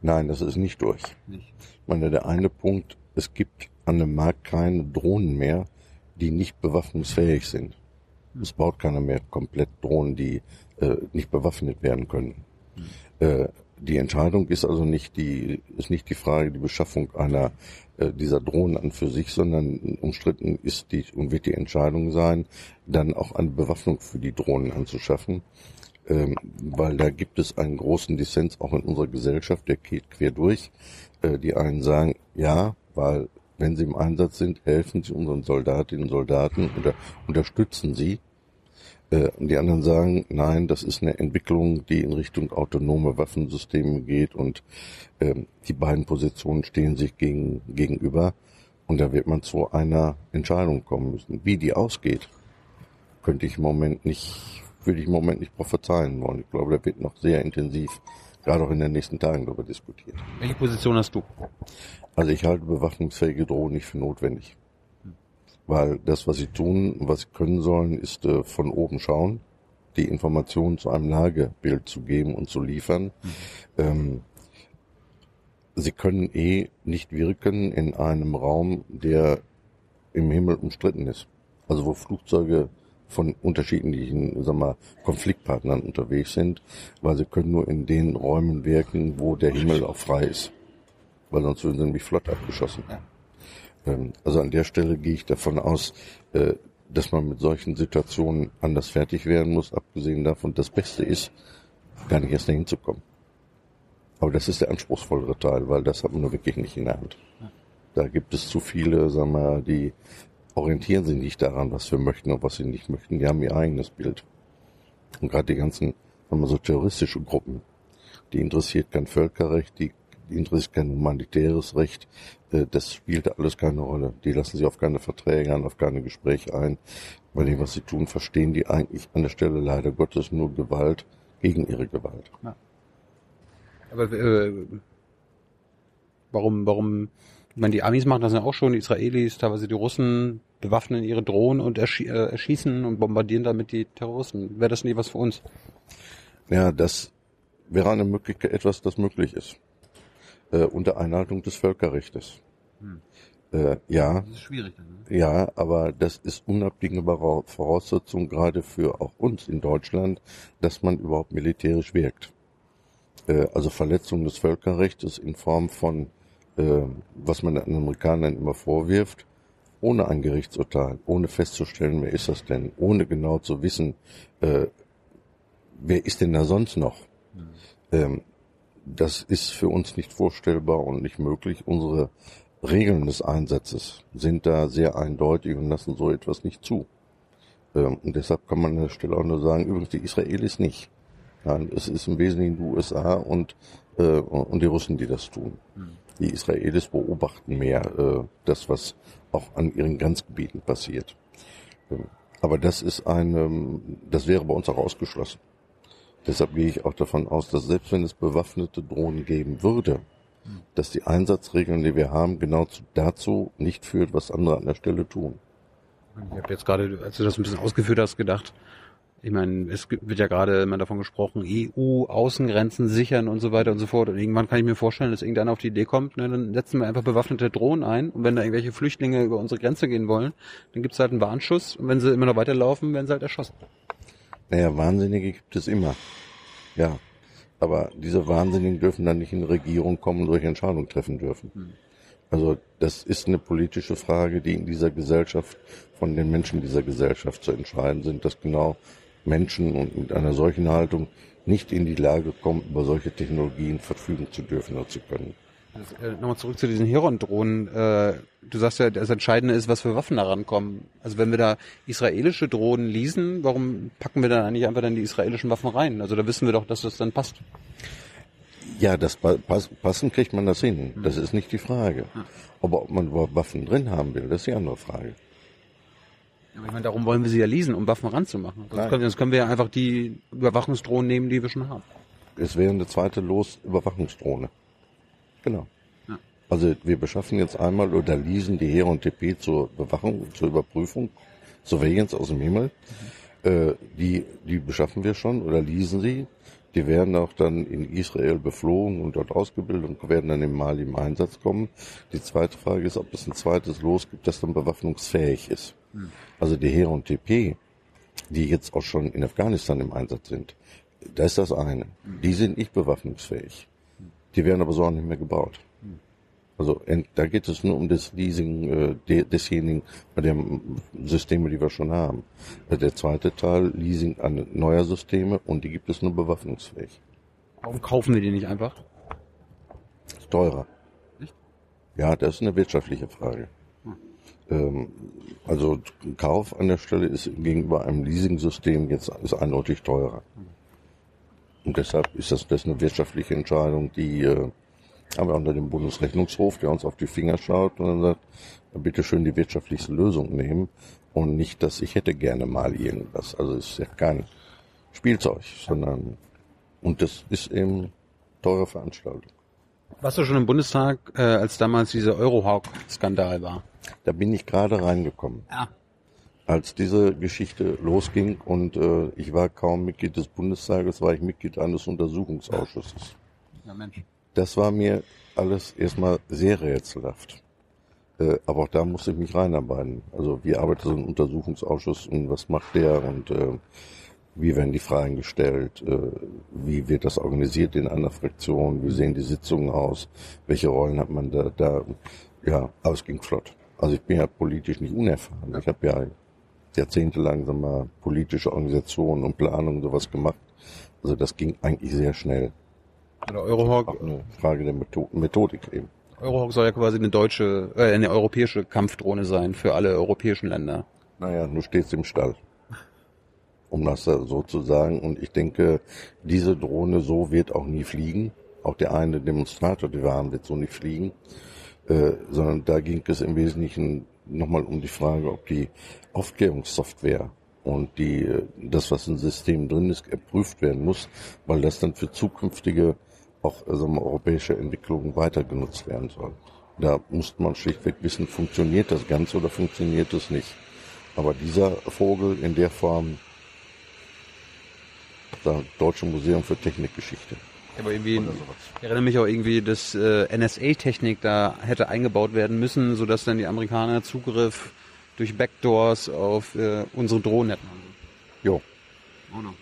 Nein, das ist nicht durch. Nicht. Ich meine, der eine Punkt, es gibt an dem Markt keine Drohnen mehr, die nicht bewaffnungsfähig sind. Es baut keiner mehr komplett Drohnen, die äh, nicht bewaffnet werden können. Äh, die Entscheidung ist also nicht die, ist nicht die Frage, die Beschaffung einer äh, dieser Drohnen an für sich, sondern umstritten ist die und wird die Entscheidung sein, dann auch eine Bewaffnung für die Drohnen anzuschaffen ähm, weil da gibt es einen großen Dissens auch in unserer Gesellschaft, der geht quer durch. Äh, die einen sagen, ja, weil wenn sie im Einsatz sind, helfen sie unseren Soldatinnen und Soldaten oder unterstützen sie. Äh, und die anderen sagen, nein, das ist eine Entwicklung, die in Richtung autonome Waffensysteme geht und ähm, die beiden Positionen stehen sich gegen, gegenüber. Und da wird man zu einer Entscheidung kommen müssen. Wie die ausgeht, könnte ich im Moment nicht, würde ich im Moment nicht prophezeien wollen. Ich glaube, da wird noch sehr intensiv, gerade auch in den nächsten Tagen darüber diskutiert. Welche Position hast du? Also ich halte bewaffnungsfähige Drohnen nicht für notwendig. Weil das, was sie tun, was sie können sollen, ist äh, von oben schauen, die Informationen zu einem Lagebild zu geben und zu liefern. Ähm, sie können eh nicht wirken in einem Raum, der im Himmel umstritten ist. Also wo Flugzeuge von unterschiedlichen, sagen wir, Konfliktpartnern unterwegs sind, weil sie können nur in den Räumen wirken, wo der Himmel auch frei ist. Weil sonst würden sie nämlich flott abgeschossen. Ähm, also an der Stelle gehe ich davon aus, äh, dass man mit solchen Situationen anders fertig werden muss, abgesehen davon, das Beste ist, gar nicht erst dahin zu kommen. Aber das ist der anspruchsvollere Teil, weil das hat man nur wirklich nicht in der Hand. Da gibt es zu viele, sagen wir, die orientieren sich nicht daran, was wir möchten und was sie nicht möchten. Die haben ihr eigenes Bild. Und gerade die ganzen, sagen wir so, terroristische Gruppen, die interessiert kein Völkerrecht, die, interessiert kein humanitäres Recht. Äh, Das spielt alles keine Rolle. Die lassen sich auf keine Verträge an, auf keine Gespräche ein. Bei dem, was sie tun, verstehen die eigentlich an der Stelle leider Gottes nur Gewalt gegen ihre Gewalt. Aber äh, warum, warum, ich meine, die Amis machen das ja auch schon, die Israelis, teilweise die Russen bewaffnen ihre Drohnen und erschie äh, erschießen und bombardieren damit die Terroristen. Wäre das nie was für uns? Ja, das wäre eine Möglichkeit, etwas, das möglich ist. Äh, unter Einhaltung des Völkerrechtes. Äh, ja, Das ist schwierig. Ne? ja, aber das ist unabdingbare Voraussetzung gerade für auch uns in Deutschland, dass man überhaupt militärisch wirkt. Äh, also Verletzung des Völkerrechts in Form von, äh, was man den Amerikanern immer vorwirft, ohne ein Gerichtsurteil, ohne festzustellen, wer ist das denn, ohne genau zu wissen, äh, wer ist denn da sonst noch? Ähm, das ist für uns nicht vorstellbar und nicht möglich. Unsere Regeln des Einsatzes sind da sehr eindeutig und lassen so etwas nicht zu. Ähm, und deshalb kann man an der Stelle auch nur sagen, übrigens die Israelis nicht. Ja, es ist im Wesentlichen die USA und, äh, und die Russen, die das tun. Die Israelis beobachten mehr äh, das, was auch an ihren Grenzgebieten passiert. Ähm, aber das ist ein, ähm, das wäre bei uns auch ausgeschlossen. Deshalb gehe ich auch davon aus, dass selbst wenn es bewaffnete Drohnen geben würde, dass die Einsatzregeln, die wir haben, genau zu, dazu nicht führt, was andere an der Stelle tun. Ich habe jetzt gerade, als du das ein bisschen ausgeführt hast, gedacht, ich meine, es gibt- wird ja gerade immer davon gesprochen, EU-Außengrenzen sichern und so weiter und so fort. Und irgendwann kann ich mir vorstellen, dass irgendeiner auf die Idee kommt, ne, dann setzen wir einfach bewaffnete Drohnen ein und wenn da irgendwelche Flüchtlinge über unsere Grenze gehen wollen, dann gibt's halt einen Warnschuss und wenn sie immer noch weiterlaufen, werden sie halt erschossen. Naja, Wahnsinnige gibt es immer. Ja. Aber diese Wahnsinnigen dürfen dann nicht in die Regierung kommen und solche Entscheidungen treffen dürfen. Also das ist eine politische Frage, die in dieser Gesellschaft von den Menschen dieser Gesellschaft zu entscheiden sind, dass genau Menschen und mit einer solchen Haltung nicht in die Lage kommen, über solche Technologien verfügen zu dürfen oder zu können. Äh, Nochmal zurück zu diesen Heron-Drohnen. Äh, du sagst ja, das Entscheidende ist, was für Waffen da rankommen. Also wenn wir da israelische Drohnen leasen, warum packen wir dann eigentlich einfach dann die israelischen Waffen rein? Also da wissen wir doch, dass das dann passt. Ja, das pa- pass, passen kriegt man das hin. Das ist nicht die Frage. Aber ob man überhaupt Waffen drin haben will, das ist die andere Frage. Aber ich meine, darum wollen wir sie ja leasen, um Waffen ranzumachen. Sonst können, sonst können wir ja einfach die Überwachungsdrohnen nehmen, die wir schon haben. Es wäre eine zweite Los-Überwachungsdrohne. Genau. Ja. Also wir beschaffen jetzt einmal oder leasen die Heron TP zur Bewachung, zur Überprüfung, Surveillance aus dem Himmel. Äh, die, die beschaffen wir schon oder leasen sie. Die werden auch dann in Israel beflogen und dort ausgebildet und werden dann im Mali im Einsatz kommen. Die zweite Frage ist, ob es ein zweites Los gibt, das dann bewaffnungsfähig ist. Also die Heron TP, die jetzt auch schon in Afghanistan im Einsatz sind, das ist das eine. Die sind nicht bewaffnungsfähig. Die werden aber so auch nicht mehr gebaut. Also da geht es nur um das Leasing äh, de, desjenigen bei den Systeme, die wir schon haben. Äh, Der zweite Teil, Leasing an neuer Systeme und die gibt es nur bewaffnungsfähig. Warum kaufen wir die nicht einfach? Ist teurer. Echt? Ja, das ist eine wirtschaftliche Frage. Ähm, also Kauf an der Stelle ist gegenüber einem Leasing-System jetzt ist eindeutig teurer. Und deshalb ist das, das eine wirtschaftliche Entscheidung, die äh, haben wir unter dem Bundesrechnungshof, der uns auf die Finger schaut und dann sagt, bitte schön die wirtschaftlichste Lösung nehmen und nicht, dass ich hätte gerne mal irgendwas. Also es ist ja kein Spielzeug, sondern und das ist eben teure Veranstaltung. Warst du schon im Bundestag, äh, als damals dieser Eurohawk-Skandal war? Da bin ich gerade reingekommen, Ja. als diese Geschichte losging und äh, ich war kaum Mitglied des Bundestages, war ich Mitglied eines Untersuchungsausschusses. Ja, Mensch. Das war mir alles erstmal sehr rätselhaft. Äh, aber auch da musste ich mich reinarbeiten. Also wie arbeitet so ein Untersuchungsausschuss und was macht der und äh, wie werden die Fragen gestellt, äh, wie wird das organisiert in einer Fraktion, wie sehen die Sitzungen aus, welche Rollen hat man da, da ja, aber es ging flott. Also ich bin ja politisch nicht unerfahren. Ich habe ja jahrzehntelang wir, mal, politische Organisationen und Planung und sowas gemacht. Also das ging eigentlich sehr schnell. Auch Eurohawk, eine Frage der Metho Methodik eben. Eurohawk soll ja quasi eine deutsche, äh, eine europäische Kampfdrohne sein für alle europäischen Länder. Naja, du stehst im Stall. Um das so zu sagen. Und ich denke, diese Drohne so wird auch nie fliegen. Auch der eine Demonstrator, den wir haben, wird so nicht fliegen. Äh, sondern da ging es im Wesentlichen nochmal um die Frage, ob die Aufklärungssoftware und die, äh, das, was im System drin ist, erprüft werden muss, weil das dann für zukünftige auch also europäische Entwicklungen weiter genutzt werden soll. Da muss man schlichtweg wissen, funktioniert das Ganze oder funktioniert es nicht. Aber dieser Vogel in der Form, das Deutsche Museum für Technikgeschichte. Aber irgendwie, ich erinnere mich auch irgendwie, dass äh, NSA-Technik da hätte eingebaut werden müssen, sodass dann die Amerikaner Zugriff durch Backdoors auf äh, unsere Drohnen hätten. Jo. Oh no.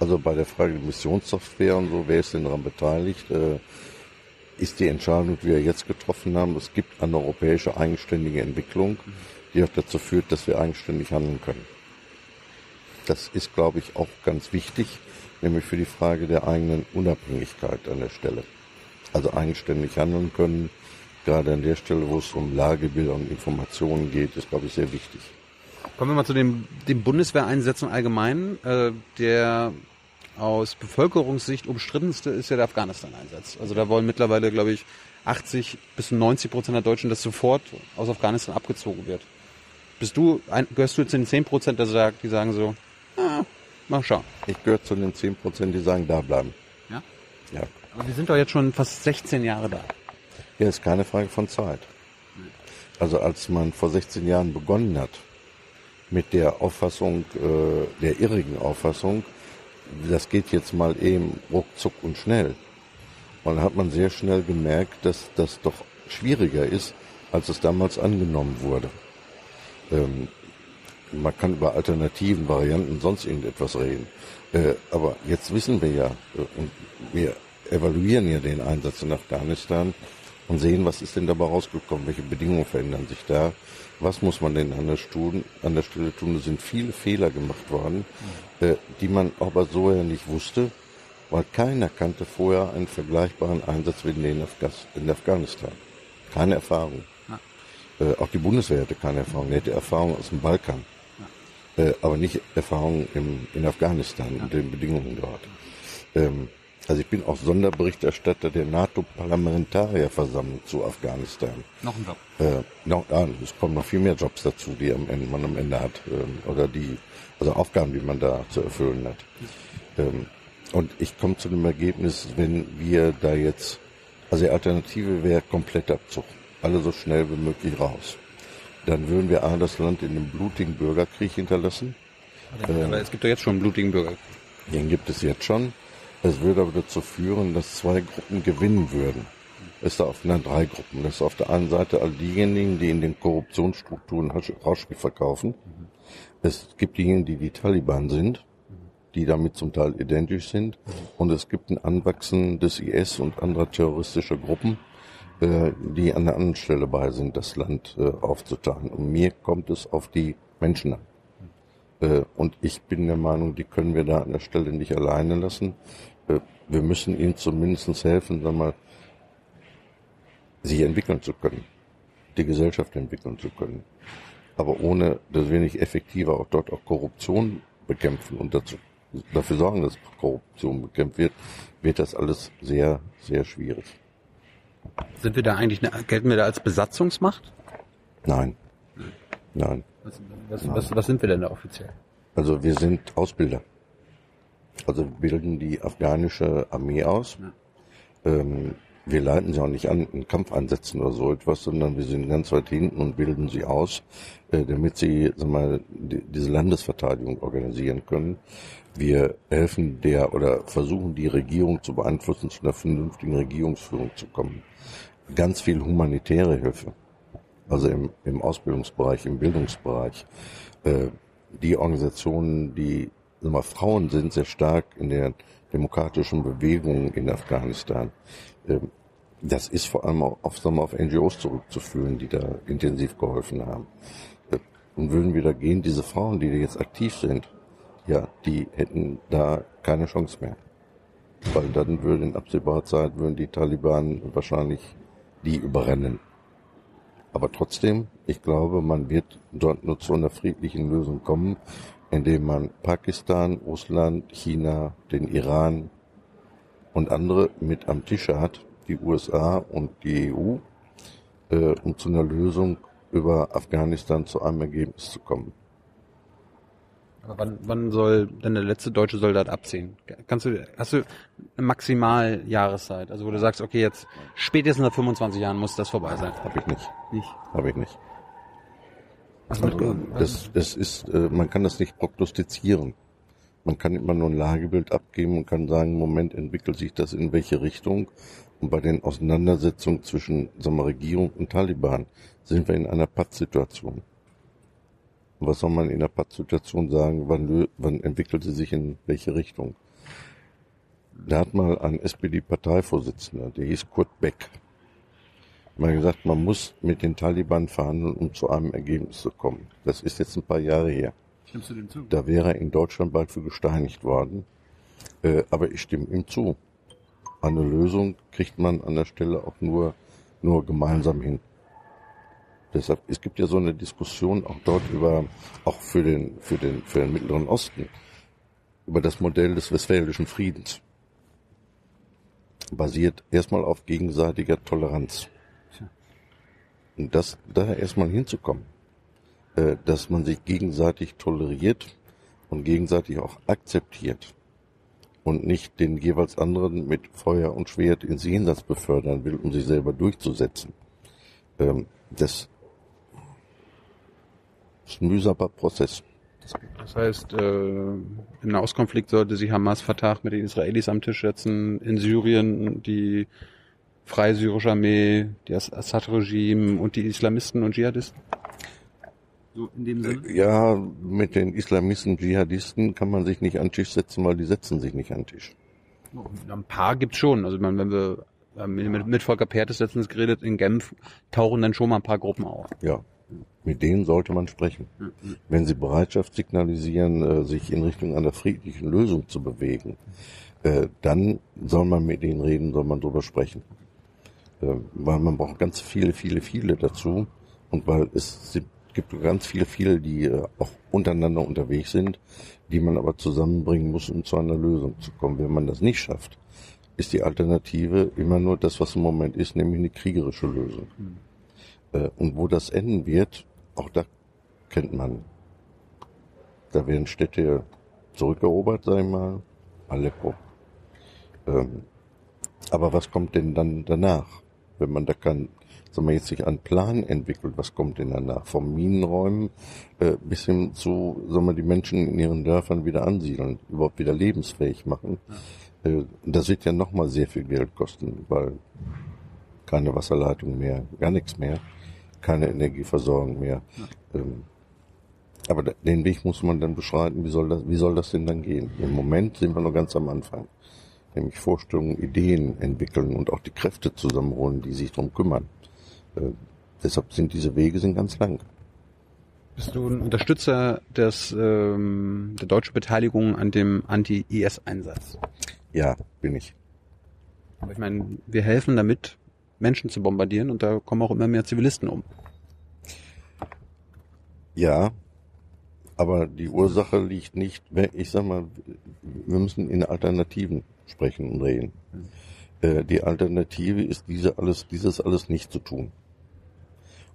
Also bei der Frage der Missionssoftware und so, wer ist denn daran beteiligt, äh, ist die Entscheidung, die wir jetzt getroffen haben, es gibt eine europäische eigenständige Entwicklung, die auch dazu führt, dass wir eigenständig handeln können. Das ist, glaube ich, auch ganz wichtig, nämlich für die Frage der eigenen Unabhängigkeit an der Stelle. Also eigenständig handeln können, gerade an der Stelle, wo es um Lagebilder und Informationen geht, ist, glaube ich, sehr wichtig. Kommen wir mal zu den, den Bundeswehreinsätzen allgemein. Äh, der aus Bevölkerungssicht umstrittenste ist ja der Afghanistan-Einsatz. Also da wollen mittlerweile, glaube ich, 80 bis 90 Prozent der Deutschen, dass sofort aus Afghanistan abgezogen wird. Bist du, ein, gehörst du zu den 10 Prozent, die sagen so, ah, mal schauen. Ich gehöre zu den 10 Prozent, die sagen, da bleiben. Ja? Ja. Aber wir sind doch jetzt schon fast 16 Jahre da. Ja, ist keine Frage von Zeit. Also als man vor 16 Jahren begonnen hat mit der Auffassung, äh, der irrigen Auffassung, das geht jetzt mal eben ruckzuck und schnell. Und dann hat man sehr schnell gemerkt, dass das doch schwieriger ist, als es damals angenommen wurde. Ähm, man kann über Alternativen, Varianten, sonst irgendetwas reden. Äh, aber jetzt wissen wir ja, äh, und wir evaluieren ja den Einsatz in Afghanistan, und sehen, was ist denn dabei rausgekommen, welche Bedingungen verändern sich da, was muss man denn an der, Studen, an der Stelle tun. Es sind viele Fehler gemacht worden, äh, die man aber so ja nicht wusste, weil keiner kannte vorher einen vergleichbaren Einsatz wie den in Afghanistan. Keine Erfahrung. Äh, auch die Bundeswehr hatte keine Erfahrung. Die hatte Erfahrung aus dem Balkan. Äh, aber nicht Erfahrung im, in Afghanistan ja. und den Bedingungen dort. Ähm, also ich bin auch Sonderberichterstatter der NATO-Parlamentarierversammlung zu Afghanistan. Noch ein Job. Äh, noch, ja, es kommen noch viel mehr Jobs dazu, die am Ende, man am Ende hat. Ähm, oder die, also Aufgaben, die man da zu erfüllen hat. Ähm, und ich komme zu dem Ergebnis, wenn wir da jetzt, also die Alternative wäre kompletter Abzug. Alle so schnell wie möglich raus. Dann würden wir A, das Land in einem blutigen Bürgerkrieg hinterlassen. Aber, ähm, es gibt doch jetzt schon einen blutigen Bürgerkrieg. Den gibt es jetzt schon. Es würde aber dazu führen, dass zwei Gruppen gewinnen würden. Es ist auf na, drei Gruppen. Das ist auf der einen Seite all diejenigen, die in den Korruptionsstrukturen Rauschgift verkaufen. Es gibt diejenigen, die die Taliban sind, die damit zum Teil identisch sind. Und es gibt ein Anwachsen des IS und anderer terroristischer Gruppen, äh, die an der anderen Stelle bei sind, das Land äh, aufzuteilen. Und mir kommt es auf die Menschen an. Äh, und ich bin der Meinung, die können wir da an der Stelle nicht alleine lassen. Äh, wir müssen ihnen zumindest helfen, sag mal, sich entwickeln zu können, die Gesellschaft entwickeln zu können. Aber ohne, dass wir nicht effektiver auch dort auch Korruption bekämpfen und dazu, dafür sorgen, dass Korruption bekämpft wird, wird das alles sehr, sehr schwierig. Sind wir da eigentlich, gelten wir da als Besatzungsmacht? Nein. Nein. Was, was, was, was sind wir denn da offiziell? Also wir sind Ausbilder. Also wir bilden die afghanische Armee aus. Ja. Ähm, wir leiten sie auch nicht an in Kampfeinsätzen oder so etwas, sondern wir sind ganz weit hinten und bilden sie aus, äh, damit sie sag mal, die, diese Landesverteidigung organisieren können. Wir helfen der oder versuchen die Regierung zu beeinflussen, zu einer vernünftigen Regierungsführung zu kommen. Ganz viel humanitäre Hilfe also im, im Ausbildungsbereich, im Bildungsbereich. Äh, die Organisationen, die mal, Frauen sind sehr stark in der demokratischen Bewegung in Afghanistan. Äh, das ist vor allem auf, auf, auf NGOs zurückzuführen, die da intensiv geholfen haben. Äh, und würden wir da gehen, diese Frauen, die da jetzt aktiv sind, ja, die hätten da keine Chance mehr. Weil dann würden in absehbarer Zeit würden die Taliban wahrscheinlich die überrennen. Aber trotzdem, ich glaube, man wird dort nur zu einer friedlichen Lösung kommen, indem man Pakistan, Russland, China, den Iran und andere mit am Tische hat, die USA und die EU, äh, um zu einer Lösung über Afghanistan zu einem Ergebnis zu kommen. Wann, wann soll denn der letzte deutsche Soldat abziehen? Kannst du, hast du eine Maximaljahreszeit? Also wo du sagst, okay, jetzt spätestens nach 25 Jahren muss das vorbei sein. Hab ich nicht. Nicht? Hab ich nicht. Also, also das, das ist, äh, man kann das nicht prognostizieren. Man kann immer nur ein Lagebild abgeben und kann sagen, im Moment entwickelt sich das in welche Richtung. Und bei den Auseinandersetzungen zwischen sagen wir, Regierung und Taliban sind wir in einer Pattsituation. Was soll man in der Pattsituation sagen? Wann, wann entwickelt sie sich in welche Richtung? Da hat mal ein SPD-Parteivorsitzender, der hieß Kurt Beck, mal gesagt, man muss mit den Taliban verhandeln, um zu einem Ergebnis zu kommen. Das ist jetzt ein paar Jahre her. Stimmst du dem zu? Da wäre er in Deutschland bald für gesteinigt worden. Äh, aber ich stimme ihm zu. Eine Lösung kriegt man an der Stelle auch nur, nur gemeinsam hin. Deshalb, es gibt ja so eine Diskussion auch dort über, auch für den, für den, für den Mittleren Osten, über das Modell des Westfälischen Friedens. Basiert erstmal auf gegenseitiger Toleranz. Und das, da erstmal hinzukommen, äh, dass man sich gegenseitig toleriert und gegenseitig auch akzeptiert und nicht den jeweils anderen mit Feuer und Schwert ins Jenseits befördern will, um sich selber durchzusetzen. Ähm, das ist ein mühsamer Prozess. Das heißt, äh, im Nahostkonflikt sollte sich Hamas Fatah mit den Israelis am Tisch setzen, in Syrien die Freie Syrische Armee, das Assad-Regime und die Islamisten und Dschihadisten? So in dem Sinne? Ja, mit den Islamisten, Dschihadisten kann man sich nicht an den Tisch setzen, weil die setzen sich nicht an den Tisch. Ein paar gibt's schon. Also wenn wir Ähm, Mit, mit Volker Pertes letztens geredet, in Genf tauchen dann schon mal ein paar Gruppen auf. Ja, mit denen sollte man sprechen. Wenn sie Bereitschaft signalisieren, äh, sich in Richtung einer friedlichen Lösung zu bewegen, äh, dann soll man mit denen reden, soll man drüber sprechen. Äh, Weil man braucht ganz viele, viele, viele dazu und weil es gibt ganz viele, viele, die äh, auch untereinander unterwegs sind, die man aber zusammenbringen muss, um zu einer Lösung zu kommen. Wenn man das nicht schafft, ist die Alternative immer nur das, was im Moment ist, nämlich eine kriegerische Lösung. Äh, Und wo das enden wird, auch da kennt man. Da werden Städte zurückerobert, sag ich mal. Aleppo. Ähm, aber was kommt denn dann danach? Wenn man da kann, sagen wir jetzt sich einen Plan entwickelt, was kommt denn danach? Vom Minenräumen äh, bis hin zu, sagen wir, die Menschen in ihren Dörfern wieder ansiedeln, überhaupt wieder lebensfähig machen. Äh, das wird ja nochmal sehr viel Geld kosten, weil keine Wasserleitung mehr, gar nichts mehr, keine Energieversorgung mehr. Ähm, aber den Weg muss man dann beschreiten, wie soll das, wie soll das denn dann gehen? Im Moment sind wir noch ganz am Anfang. Nämlich Vorstellungen, Ideen entwickeln und auch die Kräfte zusammenholen, die sich darum kümmern. Äh, deshalb sind diese Wege sind ganz lang. Bist du ein Unterstützer des, ähm, der deutschen Beteiligung an dem Anti-IS-Einsatz? Ja, bin ich. Aber ich meine, wir helfen damit, Menschen zu bombardieren und da kommen auch immer mehr Zivilisten um. Ja, aber die Ursache liegt nicht, ich sag mal, wir müssen in Alternativen sprechen und reden. Äh, Die Alternative ist diese alles, dieses alles nicht zu tun.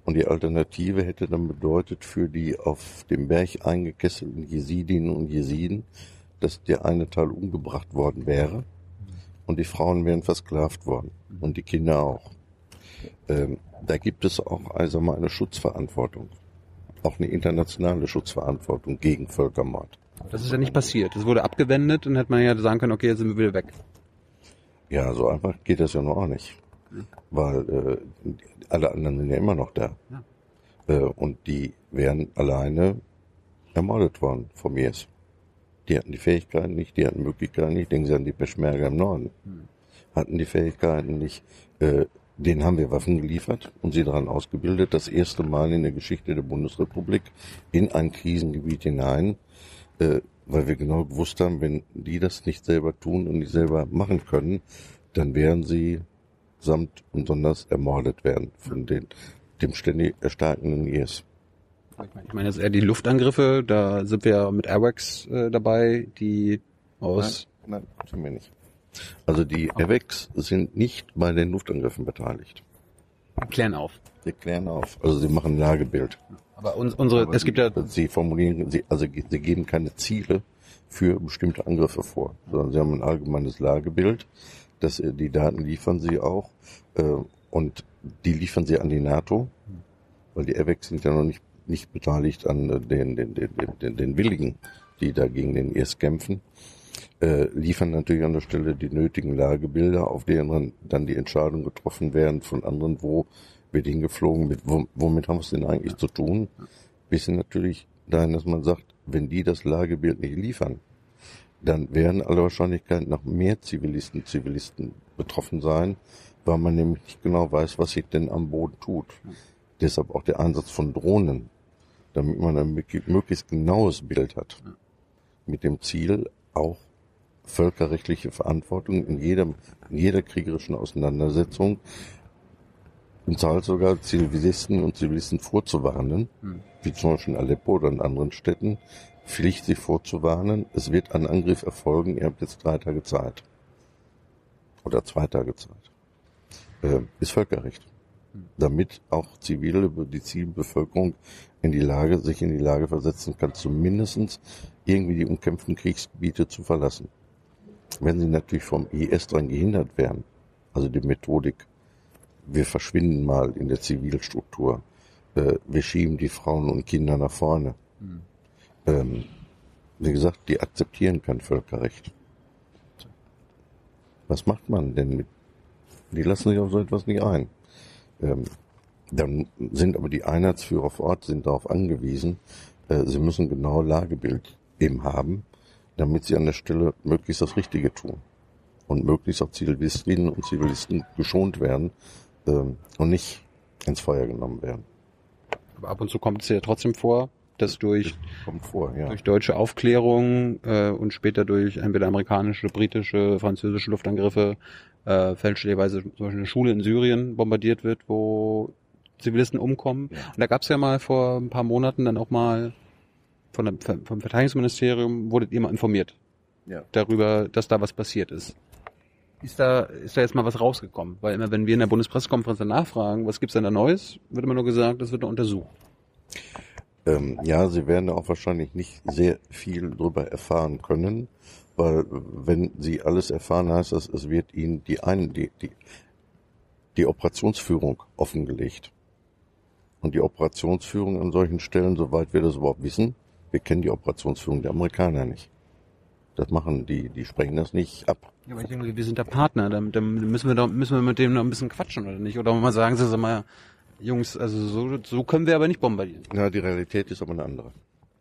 Und die Alternative hätte dann bedeutet für die auf dem Berg eingekesselten Jesidinnen und Jesiden, dass der eine Teil umgebracht worden wäre und die Frauen wären versklavt worden und die Kinder auch. Ähm, da gibt es auch also mal eine Schutzverantwortung, auch eine internationale Schutzverantwortung gegen Völkermord. Das ist ja nicht passiert. Das wurde abgewendet und hätte man ja sagen können, okay, jetzt sind wir wieder weg. Ja, so einfach geht das ja noch auch nicht. Weil äh, alle anderen sind ja immer noch da. Ja. Äh, und die wären alleine ermordet worden vom IS. Die hatten die Fähigkeiten nicht, die hatten Möglichkeiten nicht. Denken Sie an die Peschmerga im Norden. Hatten die Fähigkeiten nicht. Äh, denen haben wir Waffen geliefert und sie daran ausgebildet, das erste Mal in der Geschichte der Bundesrepublik in ein Krisengebiet hinein, äh, weil wir genau gewusst haben, wenn die das nicht selber tun und nicht selber machen können, dann werden sie samt und sonders ermordet werden von den, dem ständig erstarkenden IS. Ich meine, jetzt eher die Luftangriffe, da sind wir ja mit Airwax äh, dabei, die aus Nein, sind wir nicht. Also die AWACS sind nicht bei den Luftangriffen beteiligt. klären auf. Sie klären auf. Also sie machen ein Lagebild. Aber uns, unsere, Aber es gibt ja, Sie formulieren, sie, also sie geben keine Ziele für bestimmte Angriffe vor, sondern sie haben ein allgemeines Lagebild. Das, äh, die Daten liefern sie auch äh, und die liefern sie an die NATO, weil die AWACS sind ja noch nicht, nicht beteiligt an äh, den, den, den, den, den, Willigen, die da gegen den IS kämpfen. Äh, liefern natürlich an der Stelle die nötigen Lagebilder, auf denen dann- die Entscheidungen getroffen werden von anderen, wo wird hingeflogen, mit, wo, womit haben wir es denn eigentlich zu tun? Bis natürlich dahin, dass man sagt, wenn die das Lagebild nicht liefern, dann werden aller Wahrscheinlichkeit noch mehr Zivilisten, Zivilisten betroffen sein, weil man nämlich nicht genau weiß, was sich denn am Boden tut. Deshalb auch der Einsatz von Drohnen, damit man ein möglich- möglichst genaues Bild hat. Mit dem Ziel, auch völkerrechtliche Verantwortung in jedem, in jeder kriegerischen Auseinandersetzung im Zweifel sogar Zivilisten und Zivilisten vorzuwarnen, wie zum Beispiel in Aleppo oder in anderen Städten, Pflicht, sich vorzuwarnen, es wird ein Angriff erfolgen, ihr habt jetzt drei Tage Zeit. Oder zwei Tage Zeit. Äh, ist Völkerrecht. Damit auch zivile, die Zivilbevölkerung in die Lage, sich in die Lage versetzen kann, zumindestens irgendwie die umkämpften Kriegsgebiete zu verlassen. Wenn sie natürlich vom IS daran gehindert werden, also die Methodik, wir verschwinden mal in der Zivilstruktur, äh, wir schieben die Frauen und Kinder nach vorne. Ähm, wie gesagt, die akzeptieren kein Völkerrecht. Was macht man denn mit? Die lassen sich auf so etwas nicht ein. Ähm, dann sind aber die Einheitsführer vor Ort sind darauf angewiesen, äh, sie müssen genau Lagebild eben haben, damit sie an der Stelle möglichst das Richtige tun. und möglichst auch Zivilistinnen und Zivilisten geschont werden ähm, und nicht ins Feuer genommen werden. Aber ab und zu kommt es ja trotzdem vor, dass durch, Kommt vor, ja. durch deutsche Aufklärung äh, und später durch entweder amerikanische, britische, französische Luftangriffe äh, fälschlicherweise zum Beispiel eine Schule in Syrien bombardiert wird, wo Zivilisten umkommen. Ja. Und da gab es ja mal vor ein paar Monaten dann auch mal von der, vom Verteidigungsministerium wurdet ihr mal informiert Ja. darüber, dass da was passiert ist. Ist da, ist da jetzt mal was rausgekommen? Weil immer, wenn wir in der Bundespressekonferenz dann nachfragen, was gibt's denn da Neues, wird immer nur gesagt, das wird noch untersucht. Ähm, ja, Sie werden auch wahrscheinlich nicht sehr viel darüber erfahren können, weil wenn Sie alles erfahren, heißt das, es wird Ihnen die einen, die, die, die Operationsführung offengelegt. Und die Operationsführung an solchen Stellen, soweit wir das überhaupt wissen, wir kennen die Operationsführung der Amerikaner nicht. Das machen die, die sprechen das nicht ab. Ja, aber ich denke, wir sind da Partner, dann, dann müssen wir doch, müssen wir mit dem noch ein bisschen quatschen, oder nicht? Oder mal sagen sie, sag mal, Jungs, also so, so können wir aber nicht bombardieren. Ja, die Realität ist aber eine andere.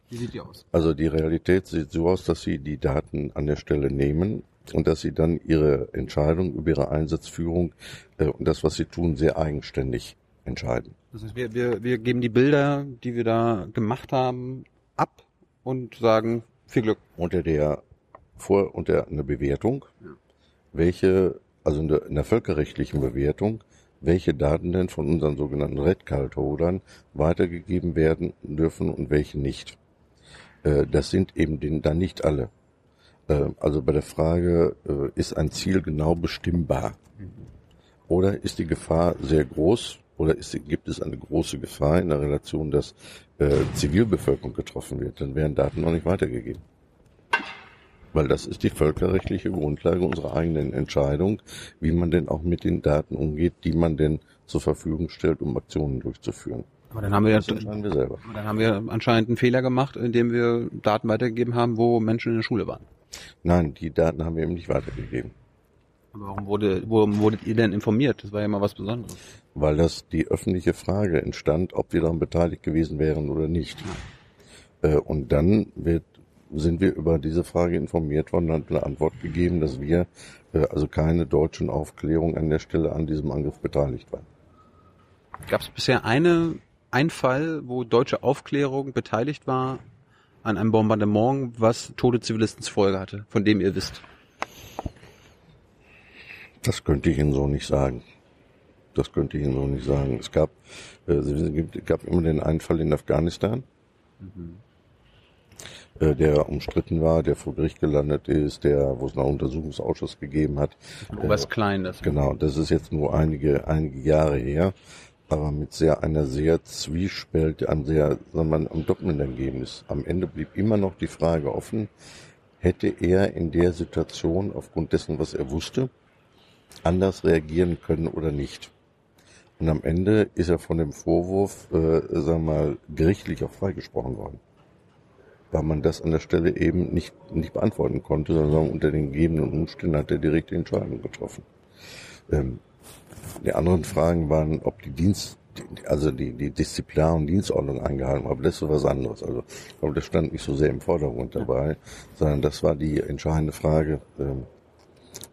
Wie sieht die aus? Also die Realität sieht so aus, dass sie die Daten an der Stelle nehmen und dass sie dann ihre Entscheidung über ihre Einsatzführung äh, und das, was sie tun, sehr eigenständig entscheiden. Das heißt, wir, wir, wir geben die Bilder, die wir da gemacht haben, ab und sagen, viel Glück. Unter der vor unter einer Bewertung, welche, also in der, in der völkerrechtlichen Bewertung, welche Daten denn von unseren sogenannten Red Card Holdern weitergegeben werden dürfen und welche nicht. Äh, das sind eben den, dann nicht alle. Äh, also bei der Frage, äh, ist ein Ziel genau bestimmbar? Oder ist die Gefahr sehr groß? Oder ist, gibt es eine große Gefahr in der Relation, dass äh, Zivilbevölkerung getroffen wird? Dann werden Daten noch nicht weitergegeben. Weil das ist die völkerrechtliche Grundlage unserer eigenen Entscheidung, wie man denn auch mit den Daten umgeht, die man denn zur Verfügung stellt, um Aktionen durchzuführen. Aber dann haben wir, Das entscheiden wir selber. dann haben wir anscheinend einen Fehler gemacht, indem wir Daten weitergegeben haben, wo Menschen in der Schule waren. Nein, die Daten haben wir eben nicht weitergegeben. Aber warum wurde, warum wurdet ihr denn informiert? Das war ja mal was Besonderes. Weil das die öffentliche Frage entstand, ob wir daran beteiligt gewesen wären oder nicht. Äh, und dann wird, sind wir über diese Frage informiert worden und hat eine Antwort gegeben, dass wir äh, also keine deutschen Aufklärung an der Stelle an diesem Angriff beteiligt waren. Gab es bisher eine, einen Fall, wo deutsche Aufklärung beteiligt war an einem Bombardement, was tote Zivilisten zur Folge hatte, von dem ihr wisst? Das könnte ich Ihnen so nicht sagen. Das könnte ich Ihnen so nicht sagen. Es gab, äh, es gab immer den einen Fall in Afghanistan, äh, der umstritten war, der vor Gericht gelandet ist, der, wo es einen Untersuchungsausschuss gegeben hat. Oberst Klein, das. Genau, das ist jetzt nur einige, einige Jahre her, aber mit sehr, einer sehr Zwiespalt, einem sehr, sagen wir mal, am doppelten Ergebnis. Am Ende blieb immer noch die Frage offen, hätte er in der Situation aufgrund dessen, was er wusste, anders reagieren können oder nicht. Und am Ende ist er von dem Vorwurf, äh, sagen wir mal, gerichtlich auch freigesprochen worden. Weil man das an der Stelle eben nicht, nicht beantworten konnte, sondern unter den gegebenen Umständen hat er direkte Entscheidung getroffen. Ähm, die anderen Fragen waren, ob die Dienst, die- also die, die Disziplinar- und Dienstordnung eingehalten aber das ist was anderes. Also, glaube, das stand nicht so sehr im Vordergrund dabei, sondern das war die entscheidende Frage, ähm,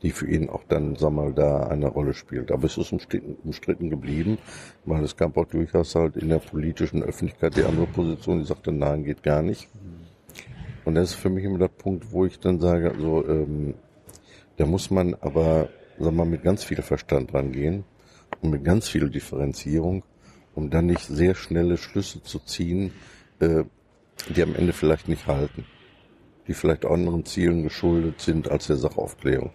die für ihn auch dann, sag mal, da eine Rolle spielt. Aber es ist umstritten, umstritten geblieben, weil es gab auch durchaus halt in der politischen Öffentlichkeit die andere Position, die sagte, nein, geht gar nicht. Und das ist für mich immer der Punkt, wo ich dann sage, also, ähm, da muss man aber, sag mal, mit ganz viel Verstand rangehen und mit ganz viel Differenzierung, um dann nicht sehr schnelle Schlüsse zu ziehen, äh, die am Ende vielleicht nicht halten, die vielleicht anderen Zielen geschuldet sind als der Sachaufklärung.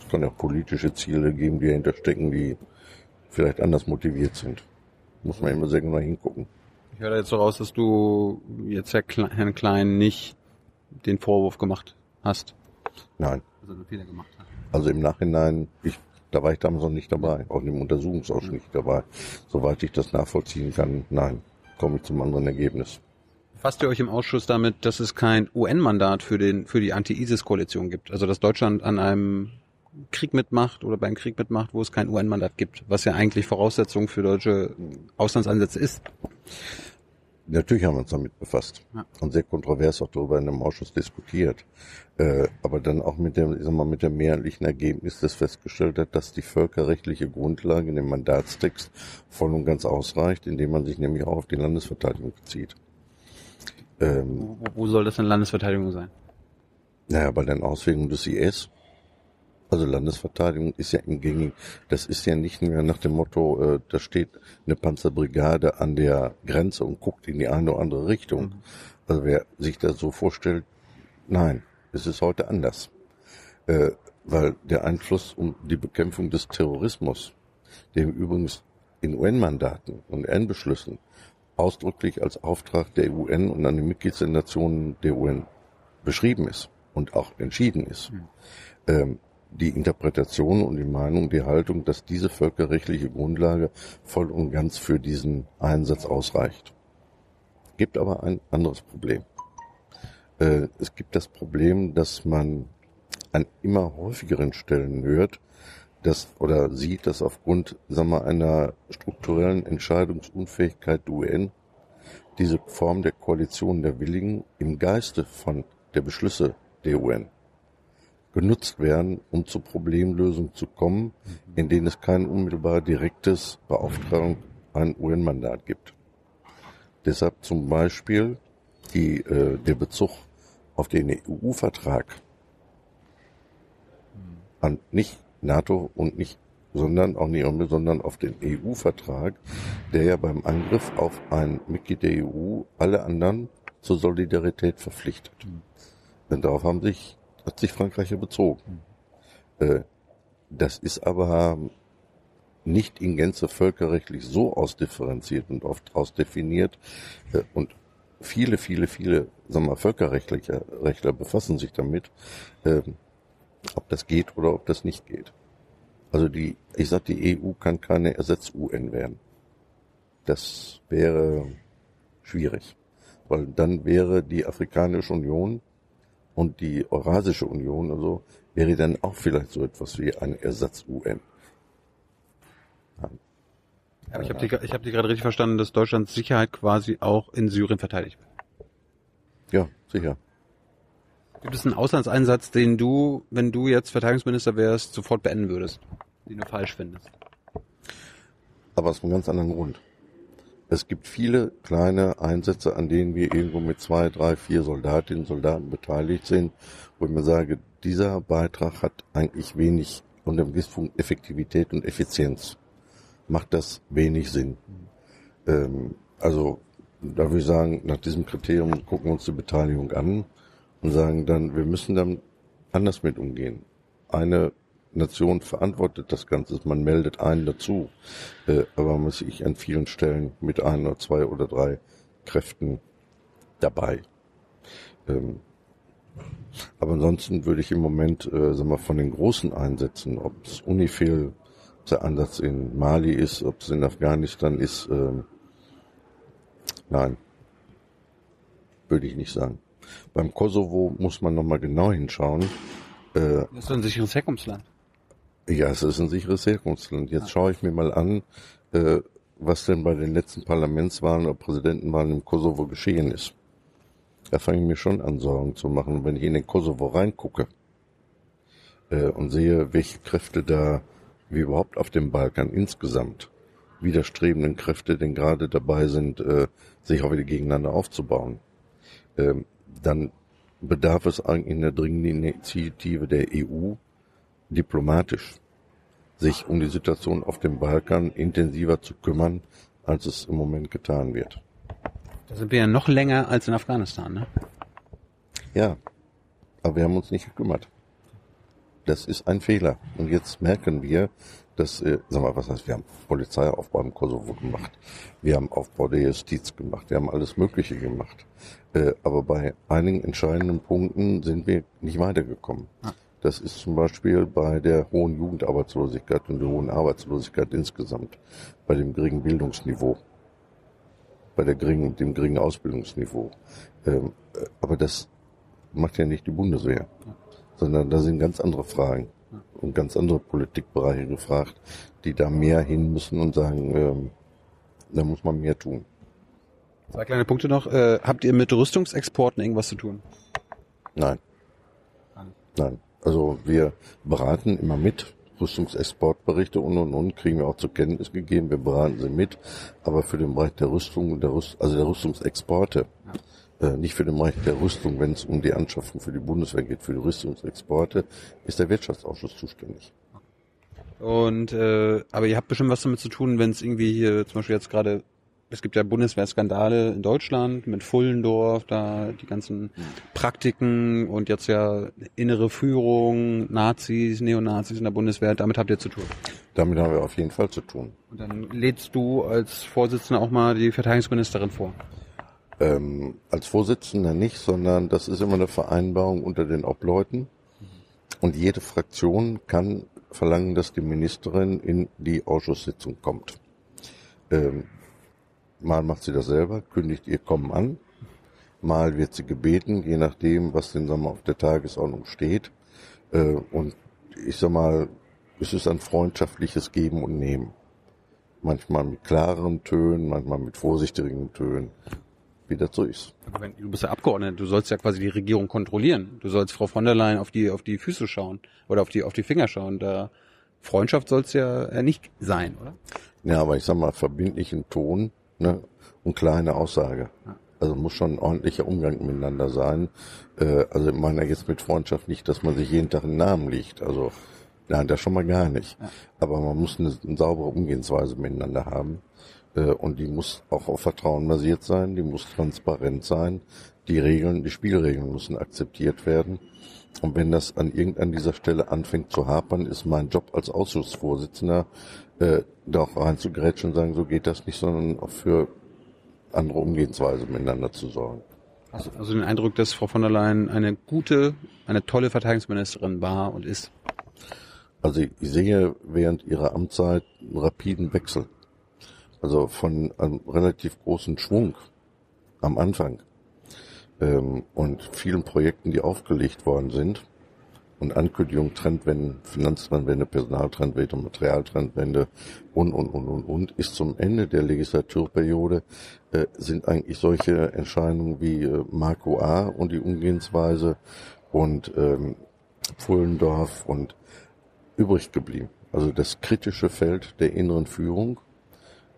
Es kann ja auch politische Ziele geben, die dahinter stecken, die vielleicht anders motiviert sind. Muss man immer sehr genau hingucken. Ich höre jetzt so raus, dass du jetzt Herrn Klein nicht den Vorwurf gemacht hast. Nein. Einen Fehler gemacht hat. Also im Nachhinein, ich, da war ich damals noch nicht dabei, auch im Untersuchungsausschuss nicht dabei. Soweit ich das nachvollziehen kann, nein, komme ich zum anderen Ergebnis. Fasst ihr euch im Ausschuss damit, dass es kein UN-Mandat für den für die Anti-ISIS-Koalition gibt? Also dass Deutschland an einem Krieg mitmacht oder beim Krieg mitmacht, wo es kein UN-Mandat gibt, was ja eigentlich Voraussetzung für deutsche Auslandseinsätze ist. Natürlich haben wir uns damit befasst Ja. und sehr kontrovers auch darüber in einem Ausschuss diskutiert. Äh, aber dann auch mit dem, ich sag mal, mit dem mehrheitlichen Ergebnis, das festgestellt hat, dass die völkerrechtliche Grundlage in dem Mandatstext voll und ganz ausreicht, indem man sich nämlich auch auf die Landesverteidigung bezieht. Ähm, Wo, wo soll das denn Landesverteidigung sein? naja, bei den Auswirkungen des IS. Also Landesverteidigung ist ja im Gängigen, das ist ja nicht mehr nach dem Motto, äh, da steht eine Panzerbrigade an der Grenze und guckt in die eine oder andere Richtung. Also wer sich das so vorstellt, nein, es ist heute anders. Äh, weil der Einfluss um die Bekämpfung des Terrorismus, dem übrigens in UN-Mandaten und UN-Beschlüssen ausdrücklich als Auftrag der UN und an die Mitgliedsnationen der UN beschrieben ist und auch entschieden ist. Ähm, die Interpretation und die Meinung, die Haltung, dass diese völkerrechtliche Grundlage voll und ganz für diesen Einsatz ausreicht. Gibt aber ein anderes Problem. Äh, es gibt das Problem, dass man an immer häufigeren Stellen hört, dass oder sieht, dass aufgrund sagen wir, einer strukturellen Entscheidungsunfähigkeit der UN diese Form der Koalition der Willigen im Geiste von der Beschlüsse der UN genutzt werden, um zur Problemlösung zu kommen, in denen es kein unmittelbar direktes Beauftragung ein UN-Mandat gibt. Deshalb zum Beispiel die, äh, der Bezug auf den EU-Vertrag an nicht NATO und nicht, sondern auch nicht, sondern auf den EU-Vertrag, der ja beim Angriff auf ein Mitglied der EU alle anderen zur Solidarität verpflichtet. Denn darauf haben sich, hat sich Frankreich ja bezogen. Äh, das ist aber nicht in Gänze völkerrechtlich so ausdifferenziert und oft ausdefiniert äh, und viele, viele, viele, sagen wir mal, Völkerrechtler Rechtler befassen sich damit, ähm, ob das geht oder ob das nicht geht. Also die, ich sag, die EU kann keine Ersatz-UN werden. Das wäre schwierig, weil dann wäre die Afrikanische Union und die Eurasische Union also wäre dann auch vielleicht so etwas wie eine Ersatz-UN. Aber ich habe die, ich hab die gerade richtig verstanden, dass Deutschlands Sicherheit quasi auch in Syrien verteidigt wird. Ja, sicher. Gibt es einen Auslandseinsatz, den du, wenn du jetzt Verteidigungsminister wärst, sofort beenden würdest? Den du falsch findest? Aber aus einem ganz anderen Grund. Es gibt viele kleine Einsätze, an denen wir irgendwo mit zwei, drei, vier Soldatinnen und Soldaten beteiligt sind, wo ich mir sage, dieser Beitrag hat eigentlich wenig unter dem Gesichtspunkt Effektivität und Effizienz. Macht das wenig Sinn. Ähm, also da würde ich sagen, nach diesem Kriterium gucken wir uns die Beteiligung an und sagen dann, wir müssen dann anders mit umgehen. Eine Nation verantwortet das Ganze, man meldet einen dazu, äh, aber man ist sich an vielen Stellen mit ein oder zwei oder drei Kräften dabei. Ähm, aber ansonsten würde ich im Moment, äh, sagen wir, von den großen Einsätzen, ob es Unifil, der Einsatz in Mali ist, ob es in Afghanistan ist, ähm, nein, würde ich nicht sagen. Beim Kosovo muss man nochmal genau hinschauen. Äh, Das ist ein sicheres Herkunftsland. ja, es ist ein sicheres Herkunftsland. Jetzt schaue ich mir mal an, äh, was denn bei den letzten Parlamentswahlen oder Präsidentenwahlen im Kosovo geschehen ist. Da fange ich mir schon an, Sorgen zu machen, wenn ich in den Kosovo reingucke äh, und sehe, welche Kräfte da, wie überhaupt auf dem Balkan insgesamt, widerstrebenden Kräfte denn gerade dabei sind, äh, sich auch wieder gegeneinander aufzubauen. Ähm, dann bedarf es eigentlich einer dringenden Initiative der EU, diplomatisch sich um die Situation auf dem Balkan intensiver zu kümmern, als es im Moment getan wird. Da sind wir ja noch länger als in Afghanistan, ne? Ja, aber wir haben uns nicht gekümmert. Das ist ein Fehler. Und jetzt merken wir, dass, äh, sag mal, was heißt, wir haben Polizeiaufbau im Kosovo gemacht. Wir haben Aufbau der Justiz gemacht. Wir haben alles Mögliche gemacht. Äh, aber bei einigen entscheidenden Punkten sind wir nicht weitergekommen. Das ist zum Beispiel bei der hohen Jugendarbeitslosigkeit und der hohen Arbeitslosigkeit insgesamt, bei dem geringen Bildungsniveau, bei der geringen, dem geringen Ausbildungsniveau. Ähm, äh, aber das macht ja nicht die Bundeswehr, sondern da sind ganz andere Fragen und ganz andere Politikbereiche gefragt, die da mehr hin müssen und sagen, ähm, da muss man mehr tun. Zwei kleine Punkte noch. Äh, habt ihr mit Rüstungsexporten irgendwas zu tun? Nein. Nein. Also wir beraten immer mit. Rüstungsexportberichte und und und kriegen wir auch zur Kenntnis gegeben. Wir beraten sie mit. Aber für den Bereich der Rüstung und der Rüst also der Rüstungsexporte, äh, nicht für den Bereich der Rüstung, wenn es um die Anschaffung für die Bundeswehr geht, für die Rüstungsexporte, ist der Wirtschaftsausschuss zuständig. Und äh, aber ihr habt bestimmt was damit zu tun, wenn es irgendwie hier zum Beispiel jetzt gerade es gibt ja Bundeswehrskandale in Deutschland mit Fullendorf, da die ganzen Praktiken und jetzt ja innere Führung, Nazis, Neonazis in der Bundeswehr, damit habt ihr zu tun. Damit haben wir auf jeden Fall zu tun. Und dann lädst du als Vorsitzender auch mal die Verteidigungsministerin vor. Ähm, als Vorsitzender nicht, sondern das ist immer eine Vereinbarung unter den Obleuten. Und jede Fraktion kann verlangen, dass die Ministerin in die Ausschusssitzung kommt. Ähm, mal macht sie das selber, kündigt ihr Kommen an. Mal wird sie gebeten, je nachdem, was denn sagen wir, auf der Tagesordnung steht. Äh, und ich sag mal, es ist ein freundschaftliches Geben und Nehmen. Manchmal mit klareren Tönen, manchmal mit vorsichtigen Tönen, wie das so ist. Aber wenn, du bist ja Abgeordneter, du sollst ja quasi die Regierung kontrollieren. Du sollst Frau von der Leyen auf die, auf die Füße schauen oder auf die, auf die Finger schauen. Da Freundschaft soll es ja ja nicht sein, oder? Ja, aber ich sag mal, verbindlichen Ton ne, und kleine Aussage. Also muss schon ein ordentlicher Umgang miteinander sein. Äh, also ich meine jetzt mit Freundschaft nicht, dass man sich jeden Tag einen Namen liegt. Also nein, das schon mal gar nicht. Aber man muss eine, eine saubere Umgehensweise miteinander haben. Äh, und die muss auch auf Vertrauen basiert sein, die muss transparent sein. Die Regeln, die Spielregeln müssen akzeptiert werden. Und wenn das an irgendeiner dieser Stelle anfängt zu hapern, ist mein Job als Ausschussvorsitzender, äh, da auch reinzugrätschen und sagen, so geht das nicht, sondern auch für andere Umgehensweise miteinander zu sorgen. Du also den Eindruck, dass Frau von der Leyen eine gute, eine tolle Verteidigungsministerin war und ist? Also ich sehe während ihrer Amtszeit einen rapiden Wechsel. Also von einem relativ großen Schwung am Anfang ähm, und vielen Projekten, die aufgelegt worden sind und Ankündigungen, Trendwende, Finanztrendwende, Personaltrendwende, Materialtrendwende und, und, und, und, und, ist zum Ende der Legislaturperiode äh, sind eigentlich solche Entscheidungen wie äh, Marco A. und die Umgehensweise und ähm, Pfullendorf und übrig geblieben. Also das kritische Feld der inneren Führung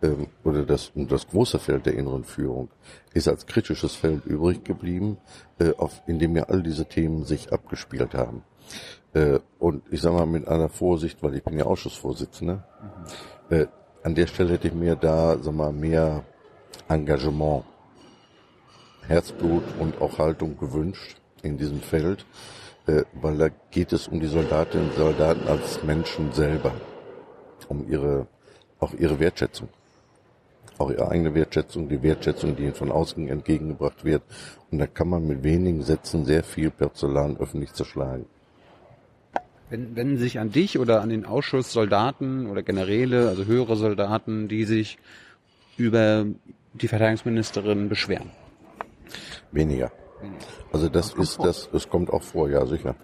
ähm, oder das, das große Feld der inneren Führung ist als kritisches Feld übrig geblieben, äh, auf, in dem ja all diese Themen sich abgespielt haben. Äh, und ich sage mal mit aller Vorsicht, weil ich bin ja Ausschussvorsitzender, mhm. äh, an der Stelle hätte ich mir da sag mal, mehr Engagement, Herzblut und auch Haltung gewünscht in diesem Feld, äh, weil da geht es um die Soldatinnen und Soldaten als Menschen selber, um ihre auch ihre Wertschätzung auch ihre eigene Wertschätzung, die Wertschätzung, die ihnen von außen entgegengebracht wird. Und da kann man mit wenigen Sätzen sehr viel Porzellan öffentlich zerschlagen. Wenn, wenden sich an dich oder an den Ausschuss Soldaten oder Generäle, also höhere Soldaten, die sich über die Verteidigungsministerin beschweren? Weniger. Also das, das ist vor. das, es kommt auch vor, ja sicher.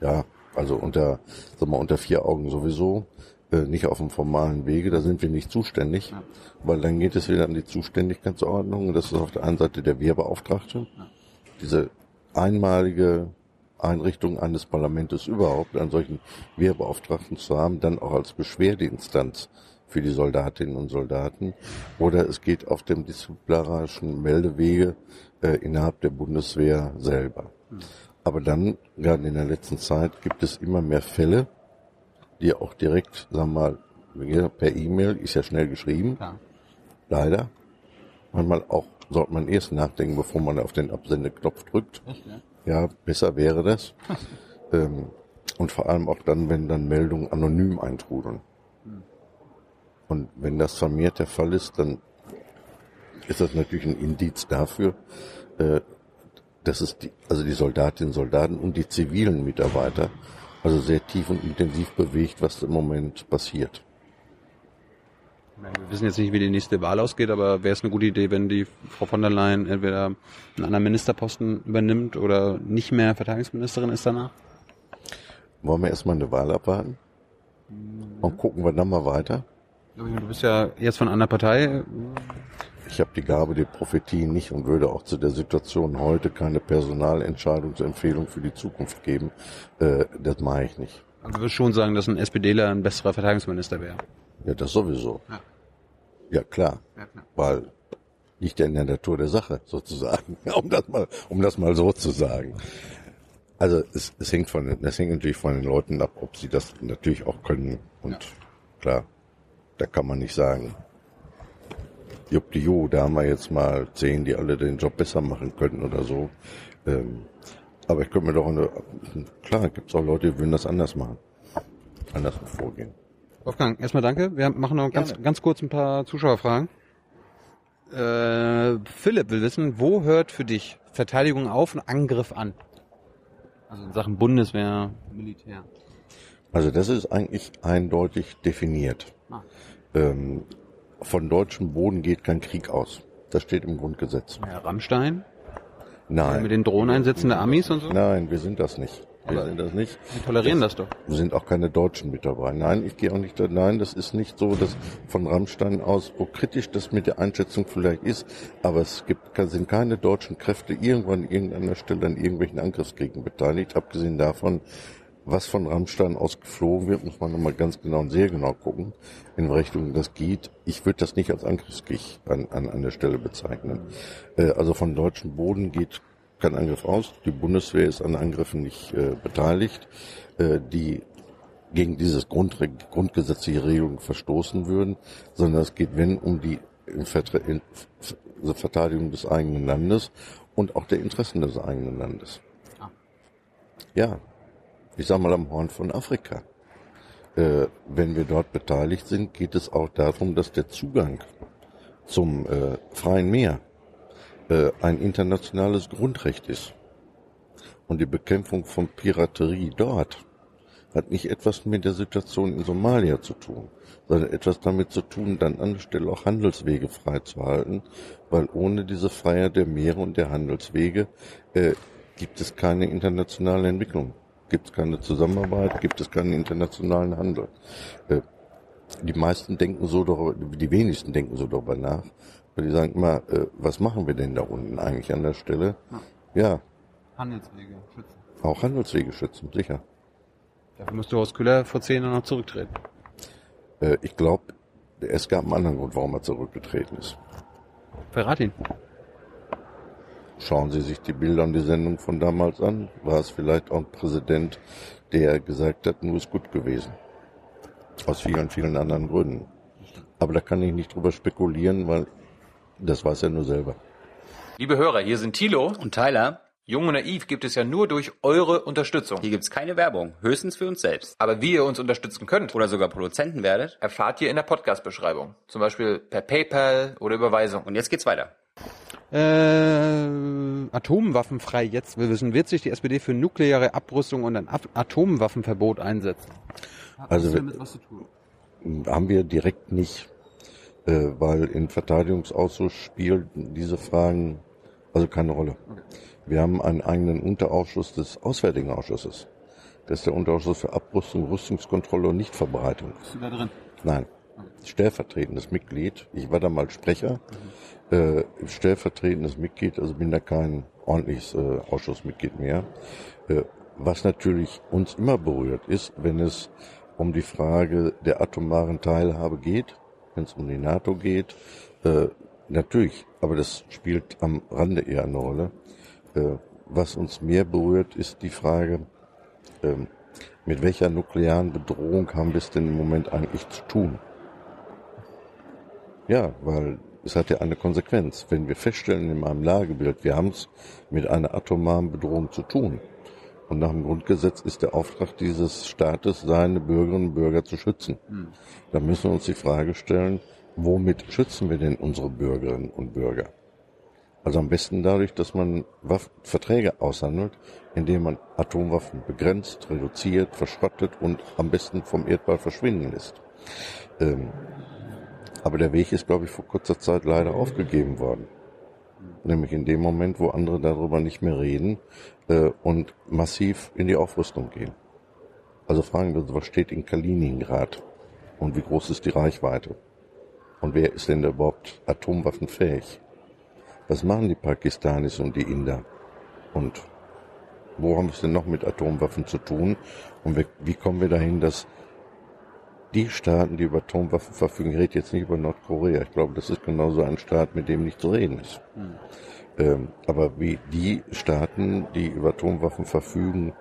Ja, also unter, sag mal, unter vier Augen sowieso äh, nicht auf dem formalen Wege, da sind wir nicht zuständig, ja. weil dann geht es wieder an die Zuständigkeitsordnung. Das ist auf der einen Seite der Wehrbeauftragte. Ja. Diese einmalige Einrichtung eines Parlaments überhaupt, einen solchen Wehrbeauftragten zu haben, dann auch als Beschwerdeinstanz für die Soldatinnen und Soldaten. Oder es geht auf dem disziplinarischen Meldewege äh, innerhalb der Bundeswehr selber. Mhm. Aber dann, gerade in der letzten Zeit, gibt es immer mehr Fälle, die auch direkt, sagen wir mal, per E-Mail ist ja schnell geschrieben. Ja. Leider. Manchmal auch sollte man erst nachdenken, bevor man auf den Absendeknopf drückt. Echt, ja? Ja, besser wäre das. ähm, und vor allem auch dann, wenn dann Meldungen anonym eintrudeln. Und wenn das vermehrt der Fall ist, dann ist das natürlich ein Indiz dafür, äh, dass es die, also die Soldatinnen, Soldaten und die zivilen Mitarbeiter also sehr tief und intensiv bewegt, was im Moment passiert. Wir wissen jetzt nicht, wie die nächste Wahl ausgeht, aber wäre es eine gute Idee, wenn die Frau von der Leyen entweder einen anderen Ministerposten übernimmt oder nicht mehr Verteidigungsministerin ist danach? Wollen wir erstmal eine Wahl abwarten? Und gucken wir dann mal weiter? Du bist ja jetzt von einer Partei. ich habe die Gabe der Prophetie nicht und würde auch zu der Situation heute keine Personalentscheidungsempfehlung für die Zukunft geben. Äh, das mache ich nicht. Also du würdest schon sagen, dass ein SPDler ein besserer Verteidigungsminister wäre. Ja, das sowieso. Ja. Ja, klar. Ja, klar. Weil liegt ja in der Natur der Sache, sozusagen. um das mal, um das mal so zu sagen. Also es, es hängt von, den- es hängt natürlich von den Leuten ab, ob sie das natürlich auch können. Und klar, da kann man nicht sagen, jupp die Jo, da haben wir jetzt mal zehn, die alle den Job besser machen können oder so. Ähm, aber ich könnte mir doch eine, klar, gibt es auch Leute, die würden das anders machen. Anders vorgehen. Wolfgang, erstmal danke. Wir machen noch ganz, Gerne. ganz kurz ein paar Zuschauerfragen. Äh, Philipp will wissen, wo hört für dich Verteidigung auf und Angriff an? Also in Sachen Bundeswehr, Militär. Also das ist eigentlich eindeutig definiert. Ah. Ähm, von deutschem Boden geht kein Krieg aus. Das steht im Grundgesetz. Ja, Rammstein, Nein. mit den Drohneneinsätzen der Amis und so. Nein, wir sind das nicht. Wir sind das nicht. Die tolerieren das doch. Wir sind auch keine Deutschen mit dabei. Nein, ich gehe auch nicht da. Nein, das ist nicht so, dass von Rammstein aus, wo kritisch das mit der Einschätzung vielleicht ist, aber es gibt, sind keine deutschen Kräfte irgendwann an irgendeiner Stelle an irgendwelchen Angriffskriegen beteiligt. Abgesehen davon, was von Rammstein aus geflogen wird, muss man nochmal ganz genau und sehr genau gucken, in welche Richtung das geht. Ich würde das nicht als Angriffskrieg an, an, an der Stelle bezeichnen. Äh, also von deutschem Boden geht kein Angriff aus. Die Bundeswehr ist an Angriffen nicht äh, beteiligt, äh, die gegen dieses Grundre grundgesetzliche Regelung verstoßen würden, sondern es geht, wenn, um die in Vertre in Ver- Verteidigung des eigenen Landes und auch der Interessen des eigenen Landes. Ah. Ja, ich sag mal am Horn von Afrika. Äh, wenn wir dort beteiligt sind, geht es auch darum, dass der Zugang zum äh, freien Meer ein internationales Grundrecht ist. Und die Bekämpfung von Piraterie dort hat nicht etwas mit der Situation in Somalia zu tun, sondern etwas damit zu tun, dann an der Stelle auch Handelswege freizuhalten, weil ohne diese Freiheit der Meere und der Handelswege äh, gibt es keine internationale Entwicklung, gibt es keine Zusammenarbeit, gibt es keinen internationalen Handel. Äh, die meisten denken so darüber, die wenigsten denken so darüber nach, weil die sagen immer, äh, was machen wir denn da unten eigentlich an der Stelle? Ja, Handelswege schützen. auch Handelswege schützen, sicher. Dafür musste Horst Köhler vor zehn Jahren noch zurücktreten. Äh, ich glaube, es gab einen anderen Grund, warum er zurückgetreten ist. Verrat ihn. Schauen Sie sich die Bilder und die Sendung von damals an. War es vielleicht auch ein Präsident, der gesagt hat, nur ist gut gewesen. Aus vielen, vielen anderen Gründen. Aber da kann ich nicht drüber spekulieren, weil das weiß er nur selber. Liebe Hörer, hier sind Thilo. Und Tyler, Jung und Naiv gibt es ja nur durch eure Unterstützung. hier gibt's keine Werbung, höchstens für uns selbst. Aber wie ihr uns unterstützen könnt, Oder sogar Produzenten werdet. erfahrt ihr in der Podcast-Beschreibung. Zum Beispiel per PayPal oder Überweisung. Und jetzt geht's weiter. Äh, Atomwaffenfrei jetzt will wissen, wird sich die SPD für nukleare Abrüstung und ein Af- Atomwaffenverbot einsetzen? Hat Also das damit was zu tun? Haben wir direkt nicht, äh, weil im Verteidigungsausschuss spielen diese Fragen also keine Rolle. Wir haben einen eigenen Unterausschuss des Auswärtigen Ausschusses. Das ist der Unterausschuss für Abrüstung, Rüstungskontrolle und Nichtverbreitung. Bist du da drin? Nein, stellvertretendes Mitglied. Ich war da mal Sprecher, äh, stellvertretendes Mitglied, also bin da kein ordentliches äh, Ausschussmitglied mehr. Äh, was natürlich uns immer berührt ist, wenn es um die Frage der atomaren Teilhabe geht, wenn es um die NATO geht, äh, natürlich, aber das spielt am Rande eher eine Rolle. Äh, was uns mehr berührt, ist die Frage, ähm, mit welcher nuklearen Bedrohung haben wir es denn im Moment eigentlich zu tun? Ja, weil es hat ja eine Konsequenz. Wenn wir feststellen in einem Lagebild, wir haben es mit einer atomaren Bedrohung zu tun. Und nach dem Grundgesetz ist der Auftrag dieses Staates, seine Bürgerinnen und Bürger zu schützen. Da müssen wir uns die Frage stellen, womit schützen wir denn unsere Bürgerinnen und Bürger? Also am besten dadurch, dass man Waff Verträge aushandelt, indem man Atomwaffen begrenzt, reduziert, verschrottet und am besten vom Erdball verschwinden lässt. Ähm, aber der Weg ist, glaube ich, vor kurzer Zeit leider aufgegeben worden. Nämlich in dem Moment, wo andere darüber nicht mehr reden äh, und massiv in die Aufrüstung gehen. Also fragen wir uns, was steht in Kaliningrad und wie groß ist die Reichweite? Und wer ist denn überhaupt atomwaffenfähig? Was machen die Pakistanis und die Inder? Und wo haben wir es denn noch mit Atomwaffen zu tun? Und wie kommen wir dahin, dass die Staaten, die über Atomwaffen verfügen, ich rede jetzt nicht über Nordkorea, ich glaube, das ist genauso ein Staat, mit dem nicht zu reden ist. Mhm. Ähm, aber wie die Staaten, die über Atomwaffen verfügen,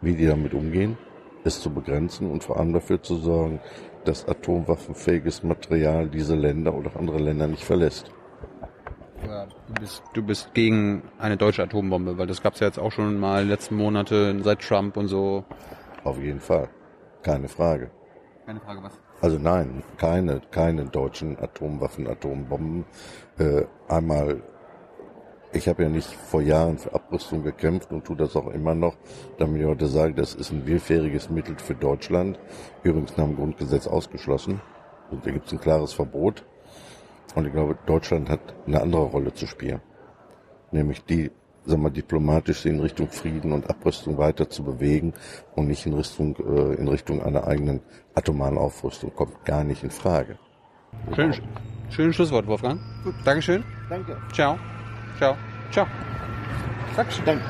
wie die damit umgehen, es zu begrenzen und vor allem dafür zu sorgen, dass atomwaffenfähiges Material diese Länder oder andere Länder nicht verlässt. Ja, du bist, du bist gegen eine deutsche Atombombe, weil das gab es ja jetzt auch schon mal in den letzten Monate seit Trump und so. Auf jeden Fall. Keine Frage. Keine Frage, was? Also nein, keine, keine deutschen Atomwaffen, Atombomben. Äh, einmal, ich habe ja nicht vor Jahren für Abrüstung gekämpft und tue das auch immer noch, damit ich heute sage, das ist ein willfähriges Mittel für Deutschland. Übrigens nach dem Grundgesetz ausgeschlossen. Und da gibt es ein klares Verbot. Und ich glaube, Deutschland hat eine andere Rolle zu spielen. Nämlich die sagen wir, diplomatisch in Richtung Frieden und Abrüstung weiter zu bewegen und nicht in Richtung, äh, in Richtung einer eigenen atomaren Aufrüstung. Kommt gar nicht in Frage. Schön, schönes Schlusswort, Wolfgang. Gut. Dankeschön. Danke. Ciao. Ciao. Ciao. Dankeschön. Danke.